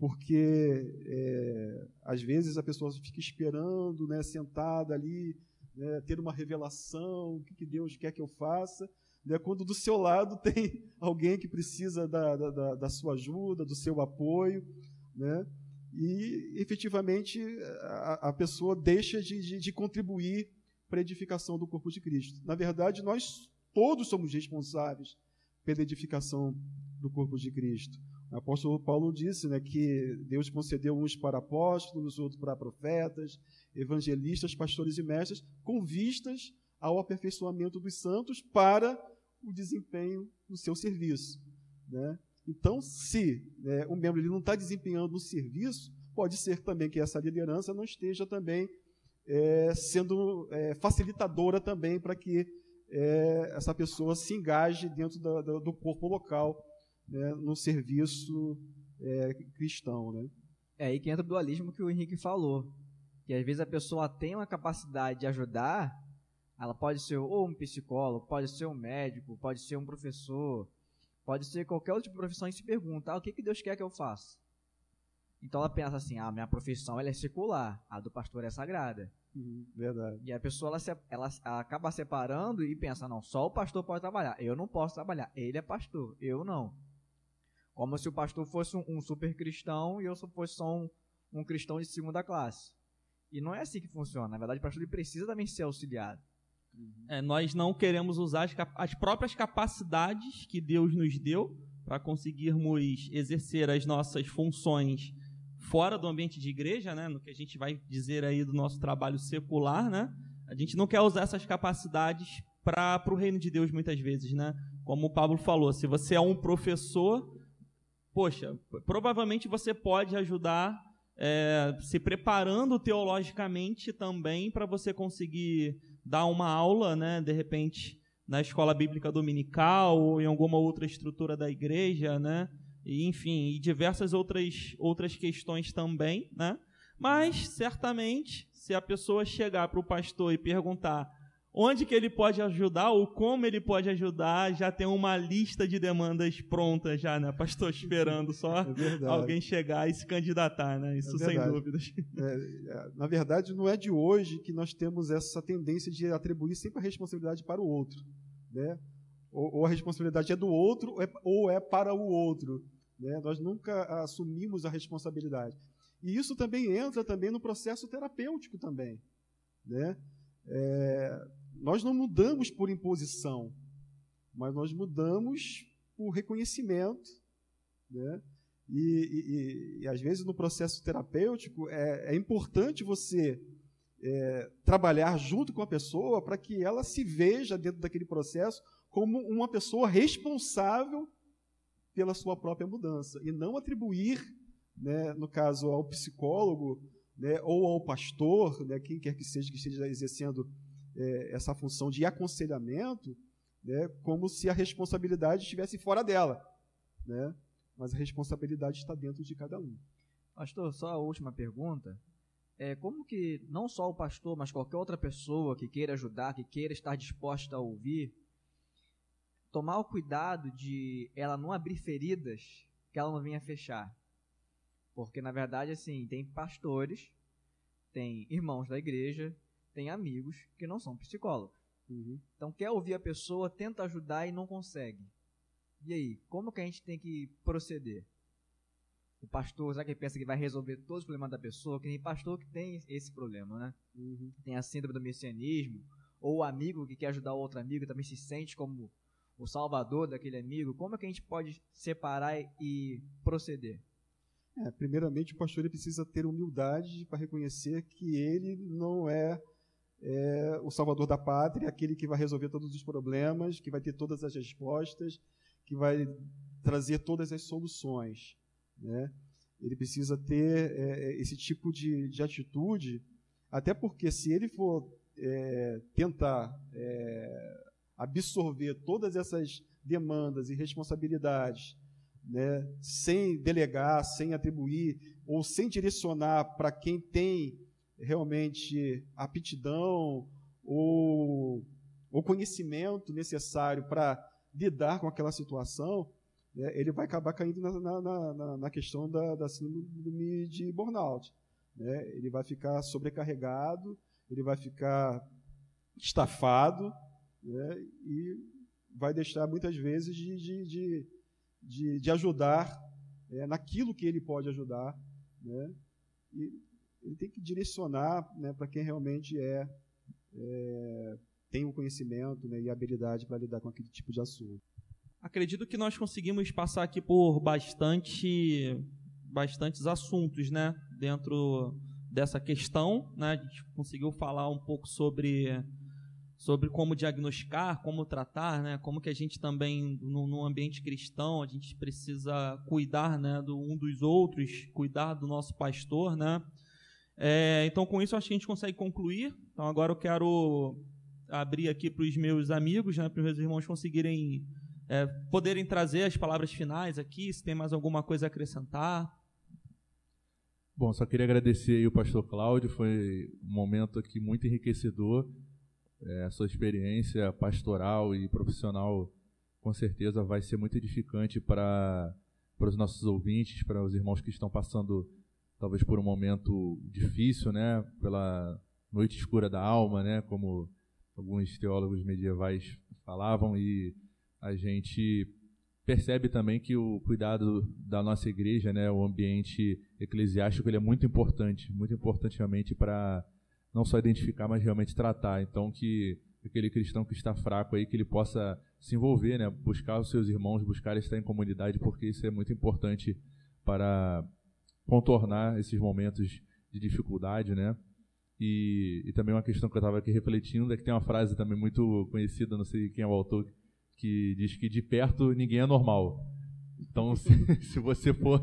porque é, às vezes a pessoa fica esperando, né, sentada ali, né, ter uma revelação, o que, Deus quer que eu faça, né, quando do seu lado [LAUGHS] tem alguém que precisa da, da, da sua ajuda, do seu apoio, né? e efetivamente a, a pessoa deixa de, de, de contribuir para a edificação do corpo de Cristo. Na verdade, nós todos somos responsáveis pela edificação do corpo de Cristo. O apóstolo Paulo disse né, que Deus concedeu uns para apóstolos, outros para profetas, evangelistas, pastores e mestres, com vistas ao aperfeiçoamento dos santos para o desempenho do seu serviço. Né? Então, se né, um membro ele não está desempenhando o serviço, pode ser também que essa liderança não esteja também é, sendo é, facilitadora também para que é, essa pessoa se engaje dentro da, da, do corpo local né, no serviço é, cristão. Né? É aí que entra o dualismo que o Henrique falou. Que às vezes a pessoa tem uma capacidade de ajudar, ela pode ser ou um psicólogo, pode ser um médico, pode ser um professor, Pode ser qualquer outra profissão e se pergunta, ah, o que, que Deus quer que eu faça? Então ela pensa assim, ah, minha profissão ela é secular, a do pastor é sagrada. Uhum, verdade. E a pessoa ela, se, ela, ela, acaba separando e pensa, não, só o pastor pode trabalhar. Eu não posso trabalhar. Ele é pastor, eu não. Como se o pastor fosse um, um super cristão e eu fosse só um, um cristão de segunda classe. E não é assim que funciona. Na verdade, o pastor ele precisa também ser auxiliado. É, nós não queremos usar as, as próprias capacidades que Deus nos deu para conseguirmos exercer as nossas funções fora do ambiente de igreja, né, no que a gente vai dizer aí do nosso trabalho secular, né? A gente não quer usar essas capacidades para o reino de Deus muitas vezes, né? Como o Pablo falou, se você é um professor, poxa, provavelmente você pode ajudar é, se preparando teologicamente também para você conseguir dar uma aula, né, de repente, na escola bíblica dominical ou em alguma outra estrutura da igreja, né? E, enfim, e diversas outras, outras questões também, né? Mas, certamente, se a pessoa chegar para o pastor e perguntar onde que ele pode ajudar ou como ele pode ajudar, já tem uma lista de demandas pronta já, né, pastor, esperando só [LAUGHS] é alguém chegar e se candidatar, né? Isso é sem dúvidas. É, é, na verdade, não é de hoje que nós temos essa tendência de atribuir sempre a responsabilidade para o outro, né? Ou, ou a responsabilidade é do outro ou é, ou é para o outro, né? Nós nunca assumimos a responsabilidade. E isso também entra também no processo terapêutico também, né? É, nós não mudamos por imposição, mas nós mudamos por reconhecimento, né? E, e, e, às vezes no processo terapêutico é, é importante você é, trabalhar junto com a pessoa para que ela se veja dentro daquele processo como uma pessoa responsável pela sua própria mudança e não atribuir, né, no caso ao psicólogo, né, ou ao pastor, né, quem quer que seja que esteja exercendo é, essa função de aconselhamento, né, como se a responsabilidade estivesse fora dela. Né? Mas a responsabilidade está dentro de cada um. Pastor, só a última pergunta. É, como que não só o pastor, mas qualquer outra pessoa que queira ajudar, que queira estar disposta a ouvir, tomar o cuidado de ela não abrir feridas que ela não venha fechar. Porque, na verdade, assim, tem pastores, tem irmãos da igreja, tem amigos que não são psicólogos. Uhum. Então, quer ouvir a pessoa, tenta ajudar e não consegue. E aí, como que a gente tem que proceder? O pastor, será que ele pensa que vai resolver todos os problemas da pessoa? Que tem pastor que tem esse problema, né? Uhum. Tem a síndrome do messianismo, ou o amigo que quer ajudar o outro amigo também se sente como o salvador daquele amigo. Como é que a gente pode separar e proceder? É, primeiramente, o pastor precisa ter humildade para reconhecer que ele não é é o salvador da pátria, aquele que vai resolver todos os problemas, que vai ter todas as respostas, que vai trazer todas as soluções. Né? Ele precisa ter é, esse tipo de, de, atitude, até porque se ele for é, tentar é, absorver todas essas demandas e responsabilidades, né, sem delegar, sem atribuir, ou sem direcionar para quem tem realmente aptidão ou, ou conhecimento necessário para lidar com aquela situação, né, ele vai acabar caindo na, na, na, na questão da, da síndrome de burnout. Né? Ele vai ficar sobrecarregado, ele vai ficar estafado né? e vai deixar muitas vezes de, de, de, de, de ajudar é, naquilo que ele pode ajudar. Né? E ele tem que direcionar né, para quem realmente é, é, tem o conhecimento né, e habilidade para lidar com aquele tipo de assunto. Acredito que nós conseguimos passar aqui por bastante, bastantes assuntos, né, dentro dessa questão, né, a gente conseguiu falar um pouco sobre sobre como diagnosticar, como tratar, né? Como que a gente também no, no, ambiente cristão a gente precisa cuidar, né, do um dos outros, cuidar do nosso pastor, né? É, então, com isso, acho que a gente consegue concluir. Então, agora eu quero abrir aqui para os meus amigos, né, para os meus irmãos conseguirem, é, poderem trazer as palavras finais aqui, se tem mais alguma coisa a acrescentar. Bom, só queria agradecer aí o pastor Cláudio, foi um momento aqui muito enriquecedor. É, a sua experiência pastoral e profissional, com certeza, vai ser muito edificante para, para os nossos ouvintes, para os irmãos que estão passando talvez por um momento difícil, né, pela noite escura da alma, né, como alguns teólogos medievais falavam, e a gente percebe também que o cuidado da nossa igreja, né, o ambiente eclesiástico, ele é muito importante, muito importante realmente para não só identificar, mas realmente tratar. Então, que aquele cristão que está fraco aí, que ele possa se envolver, né, buscar os seus irmãos, buscar estar em comunidade, porque isso é muito importante para contornar esses momentos de dificuldade, né? E, e também uma questão que eu estava aqui refletindo é que tem uma frase também muito conhecida, não sei quem é o autor, que diz que de perto ninguém é normal. Então, [LAUGHS] se, se você for,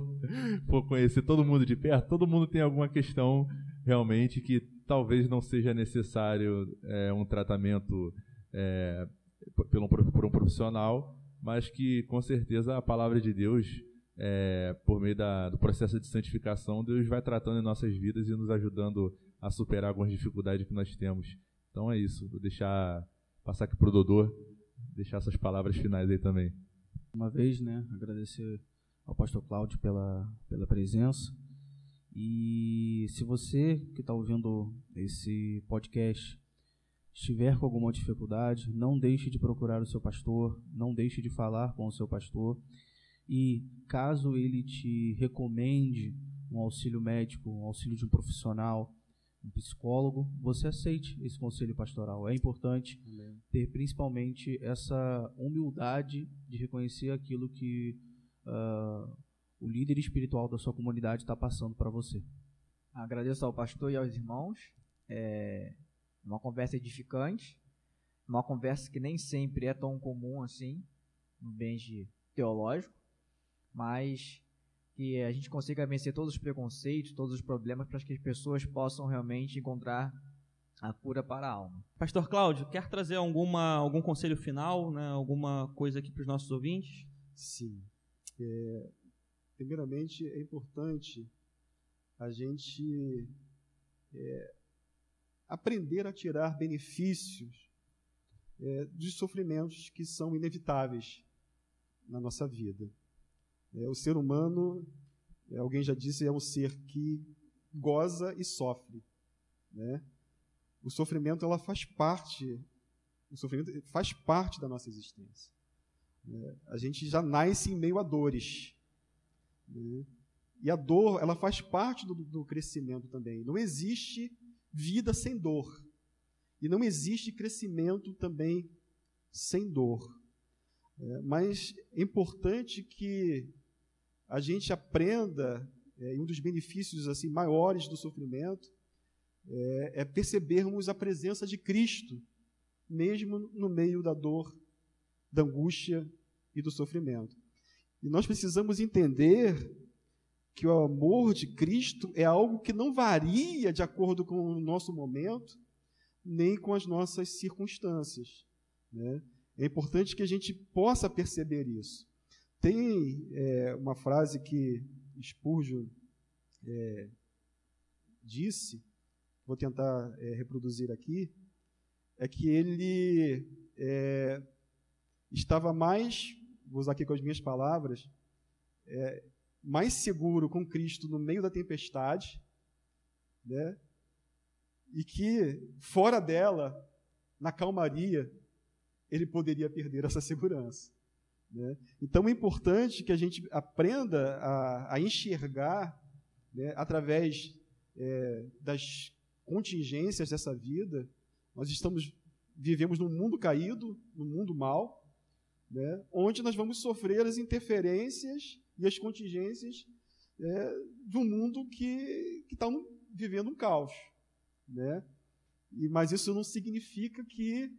for conhecer todo mundo de perto, todo mundo tem alguma questão realmente que talvez não seja necessário é, um tratamento é, por, um, por um profissional, mas que com certeza a palavra de Deus, é, por meio da, do processo de santificação, Deus vai tratando em nossas vidas e nos ajudando a superar algumas dificuldades que nós temos. Então é isso. Vou deixar passar aqui para o Dodô deixar suas palavras finais aí também. Uma vez, né, agradecer ao pastor Cláudio pela, pela presença. E se você que está ouvindo esse podcast estiver com alguma dificuldade, não deixe de procurar o seu pastor, não deixe de falar com o seu pastor. E caso ele te recomende um auxílio médico, um auxílio de um profissional, um psicólogo, você aceite esse conselho pastoral. É importante Amém. ter principalmente essa humildade de reconhecer aquilo que uh, o líder espiritual da sua comunidade está passando para você. Agradeço ao pastor e aos irmãos. É uma conversa edificante, uma conversa que nem sempre é tão comum assim no ambiente teológico, mas que a gente consiga vencer todos os preconceitos, todos os problemas, para que as pessoas possam realmente encontrar a cura para a alma. Pastor Cláudio, quer trazer alguma, algum conselho final, né, alguma coisa aqui para os nossos ouvintes? Sim. É, primeiramente, é importante a gente é, aprender a tirar benefícios é, dos sofrimentos que são inevitáveis na nossa vida. É, o ser humano, é, alguém já disse, é um ser que goza e sofre. Né? O sofrimento ela faz parte, o sofrimento faz parte da nossa existência. Né? A gente já nasce em meio a dores. E a dor, ela faz parte do, do crescimento também. Não existe vida sem dor. E não existe crescimento também sem dor. É, mas é importante que a gente aprenda, é, e um dos benefícios assim maiores do sofrimento é, é percebermos a presença de Cristo, mesmo no meio da dor, da angústia e do sofrimento. E nós precisamos entender que o amor de Cristo é algo que não varia de acordo com o nosso momento, nem com as nossas circunstâncias. Né? É importante que a gente possa perceber isso. Tem é, uma frase que Spurgeon é, disse, vou tentar é, reproduzir aqui, é que ele é, estava mais, vou usar aqui com as minhas palavras, é, mais seguro com Cristo no meio da tempestade, né? e que fora dela, na calmaria, ele poderia perder essa segurança. Né? Então é importante que a gente aprenda a, a enxergar, né, através é, das contingências dessa vida. Nós estamos vivemos num mundo caído, num mundo mal, né, onde nós vamos sofrer as interferências e as contingências é, de um mundo que está vivendo um caos. Né? E, mas isso não significa que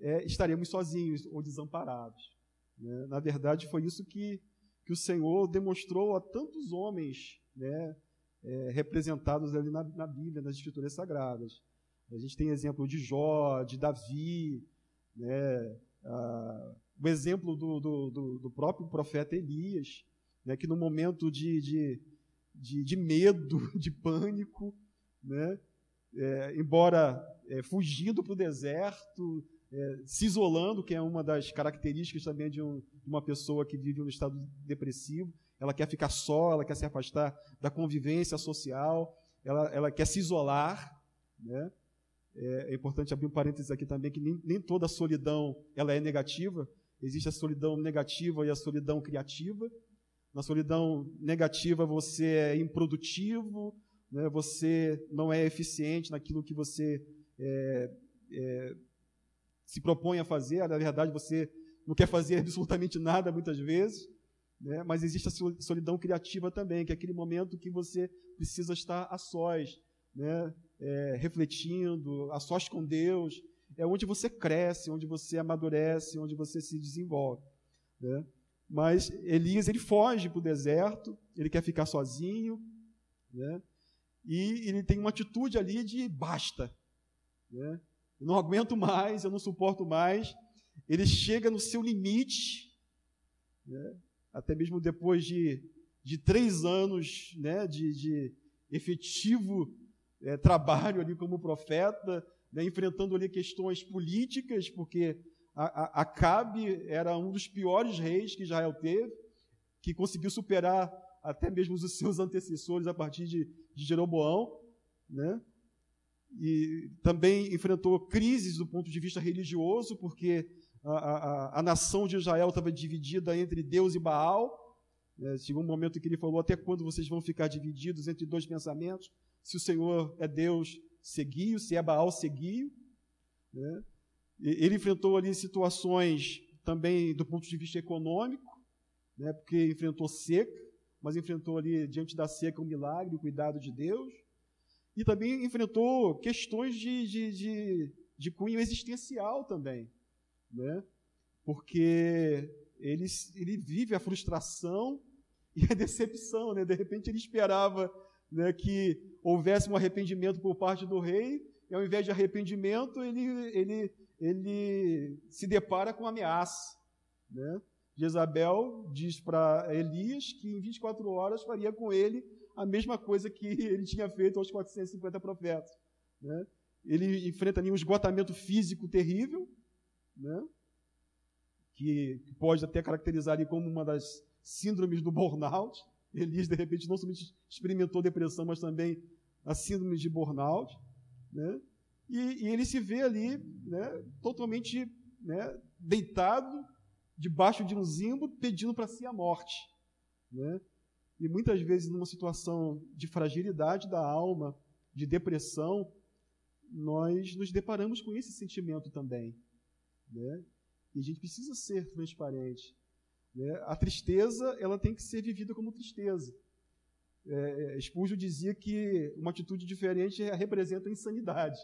é, estaremos sozinhos ou desamparados. Né? Na verdade, foi isso que, que o Senhor demonstrou a tantos homens né, é, representados ali na, na, Bíblia, nas Escrituras Sagradas. A gente tem exemplo de Jó, de Davi, né, o exemplo do, do, do, do, próprio profeta Elias, né, que no momento de, de, de, de medo, [LAUGHS] de pânico, né, é, embora é, fugindo para o deserto, é, se isolando, que é uma das características também de, um, de uma pessoa que vive um estado depressivo. Ela quer ficar só, ela quer se afastar da convivência social, ela, ela quer se isolar. Né? É, é, importante abrir um parênteses aqui também, que nem, nem toda solidão ela é negativa. Existe a solidão negativa e a solidão criativa. Na solidão negativa você é improdutivo, né? você não é eficiente naquilo que você é, é, se propõe a fazer. Na verdade, você não quer fazer [LAUGHS] absolutamente nada muitas vezes. Né? Mas existe a solidão criativa também, que é aquele momento que você precisa estar a sós, né? É, refletindo, a sós com Deus. É onde você cresce, onde você amadurece, onde você se desenvolve. Né? Mas Elias ele foge para o deserto, ele quer ficar sozinho, né? e ele tem uma atitude ali de basta. Né? Eu não aguento mais, eu não suporto mais. Ele chega no seu limite, né? até mesmo depois de, de três anos né, de, de efetivo é, trabalho ali como profeta, né, enfrentando ali questões políticas, porque Acabe era um dos piores reis que Israel teve, que conseguiu superar até mesmo os [LAUGHS] seus antecessores a partir de, de Jeroboão, né? E também enfrentou crises do ponto de vista religioso, porque a, a, a nação de Israel estava dividida entre Deus e Baal. É, chegou um momento em que ele falou: Até quando vocês vão ficar divididos entre dois pensamentos? Se o Senhor é Deus, seguiu, se é Baal, seguiu. Né? Ele enfrentou ali situações também do ponto de vista econômico, né? porque enfrentou seca, mas enfrentou ali diante da seca um milagre, o cuidado de Deus. E também enfrentou questões de, de, de, de cunho existencial também né? porque ele, ele vive a frustração e a [LAUGHS] decepção. Né? De repente ele esperava né, que houvesse um arrependimento por parte do rei, e ao invés de arrependimento, ele, ele, ele se depara com ameaça. Né? Jezabel diz para Elias que em 24 horas faria com ele a mesma coisa que [LAUGHS] ele tinha feito aos 450 profetas. Né? Ele enfrenta ali um esgotamento físico terrível, né? que, pode até caracterizar ali como uma das síndromes do burnout. Elias, de repente, não somente experimentou depressão, mas também a síndrome de burnout. Né? E, e ele se vê ali né, totalmente né, deitado, debaixo de um zimbo, pedindo para si a morte. Né? E muitas vezes, numa situação de fragilidade da alma, de depressão, nós nos deparamos com esse sentimento também. Né? E a gente precisa ser transparente. Né? A tristeza ela tem que ser vivida como tristeza. É, Spurgeon dizia que uma atitude diferente representa insanidade.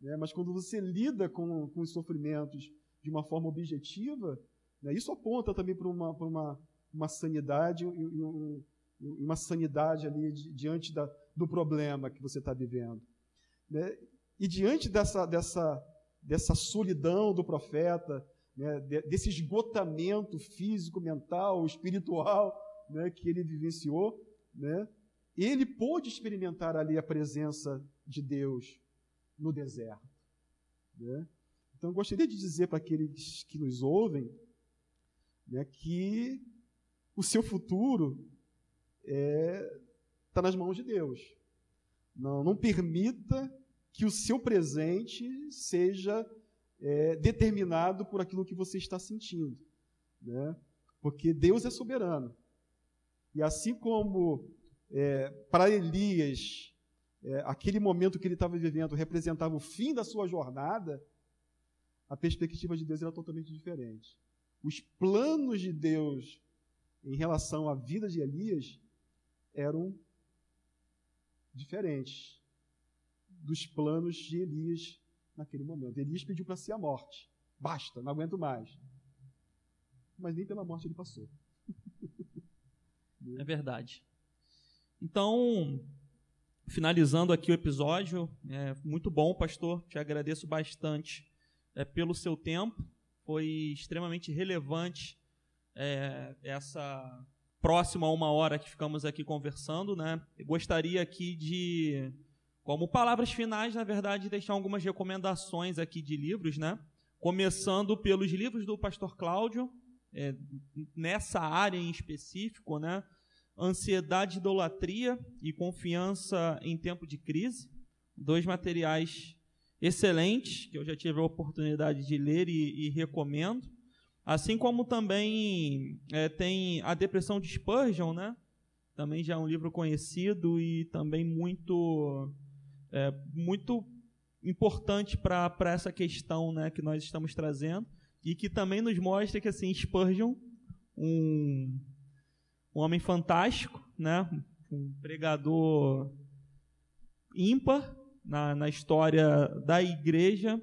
Né? Mas quando você lida com, com os sofrimentos de uma forma objetiva, né, isso aponta também para uma, uma, uma sanidade um, uma sanidade ali diante da, do problema que você está vivendo. Né? E diante dessa, dessa, dessa solidão do profeta, né, desse esgotamento físico, mental, espiritual né, que ele vivenciou, né, ele pôde experimentar ali a presença de Deus no deserto. Né? Então, gostaria de dizer para aqueles que nos ouvem né, que o seu futuro está é, tá nas mãos de Deus. Não, não permita que o seu presente seja é, determinado por aquilo que você está sentindo. Né? Porque Deus é soberano. E assim como é, para Elias, é, aquele momento que ele estava vivendo representava o fim da sua jornada, a perspectiva de Deus era totalmente diferente. Os planos de Deus em relação à vida de Elias eram diferentes dos planos de Elias naquele momento. Elias pediu para si a morte. Basta, não aguento mais. Mas nem pela morte ele passou. é verdade. Então, finalizando aqui o episódio, é muito bom, pastor. Te agradeço bastante é, pelo seu tempo. Foi extremamente relevante é, essa próxima a uma hora que ficamos aqui conversando, né? Eu gostaria aqui de como palavras finais, na verdade, deixar algumas recomendações aqui de livros, né? Começando pelos livros do pastor Cláudio, é, nessa área em específico, né? Ansiedade, idolatria e confiança em tempo de crise. Dois materiais excelentes que eu já tive a oportunidade de ler e, e recomendo. Assim como também é, tem a depressão de Spurgeon, né? Também já é um livro conhecido e também muito, é, muito importante para essa questão né, que nós estamos trazendo e que também nos mostra que assim Spurgeon, um, um homem fantástico, né? um pregador ímpar na, na história da igreja,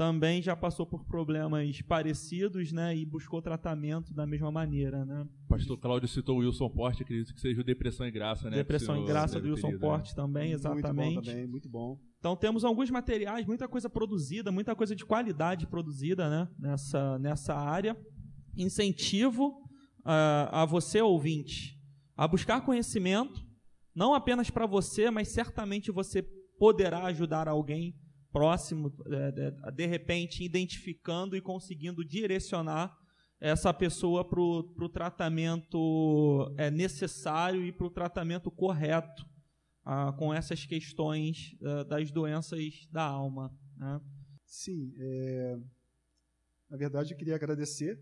também já passou por problemas parecidos, né, e buscou tratamento da mesma maneira, né. Pastor Cláudio citou o Wilson Porte, acredito que seja o Depressão em Graça, né? Depressão em Graça do Wilson querido, Porte né? também, exatamente. Muito bom também, muito bom. Então temos alguns materiais, muita coisa produzida, muita coisa de qualidade produzida, né, nessa, nessa área. Incentivo uh, a você, ouvinte, a buscar conhecimento, não apenas para você, mas certamente você poderá ajudar alguém próximo, é, de, de repente identificando e conseguindo direcionar essa pessoa para o tratamento é, necessário e para o tratamento correto ah, com essas questões das doenças da alma. Né? Sim, é, na verdade eu queria agradecer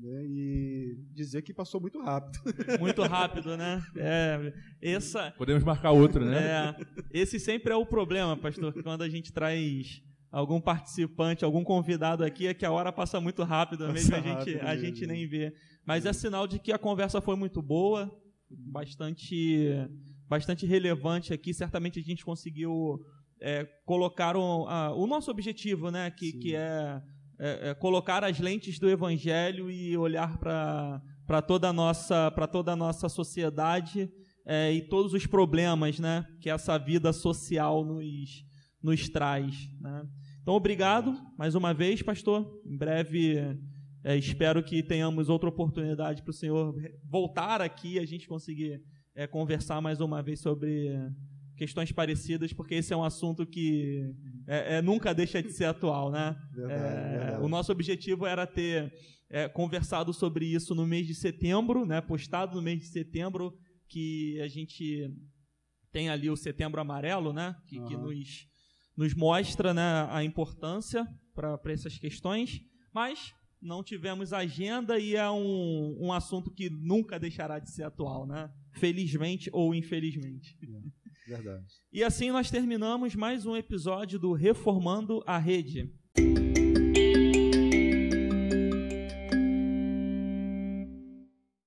né, e dizer que passou muito rápido. [LAUGHS] Muito rápido, né? É, essa, Podemos marcar outro, né? É, esse sempre é o problema, pastor, quando a gente traz algum participante, algum convidado aqui, é que a hora passa muito rápido, mesmo a gente, a gente nem vê. Mas é sinal de que a conversa foi muito boa, bastante, bastante relevante aqui. Certamente a gente conseguiu é, colocar o, a, o nosso objetivo, né? Que, que é é, é, colocar as lentes do Evangelho e olhar para toda a nossa toda a nossa sociedade é, e todos os problemas, né, que essa vida social nos nos traz. Né? Então, obrigado mais uma vez, pastor. Em breve é, espero que tenhamos outra oportunidade para o senhor voltar aqui e a gente conseguir é, conversar mais uma vez sobre questões parecidas, porque esse é um assunto que é, é, nunca deixa de ser atual, né? Verdade, é, verdade. O nosso objetivo era ter é, conversado sobre isso no mês de setembro, né? Postado no mês de setembro, que a gente tem ali o Setembro Amarelo, né? Que, uhum. que nos, nos mostra né, a importância para essas questões, mas não tivemos agenda e é um, um assunto que nunca deixará de ser atual, né? Felizmente ou infelizmente. É. Verdade. E assim nós terminamos mais um episódio do Reformando a Rede.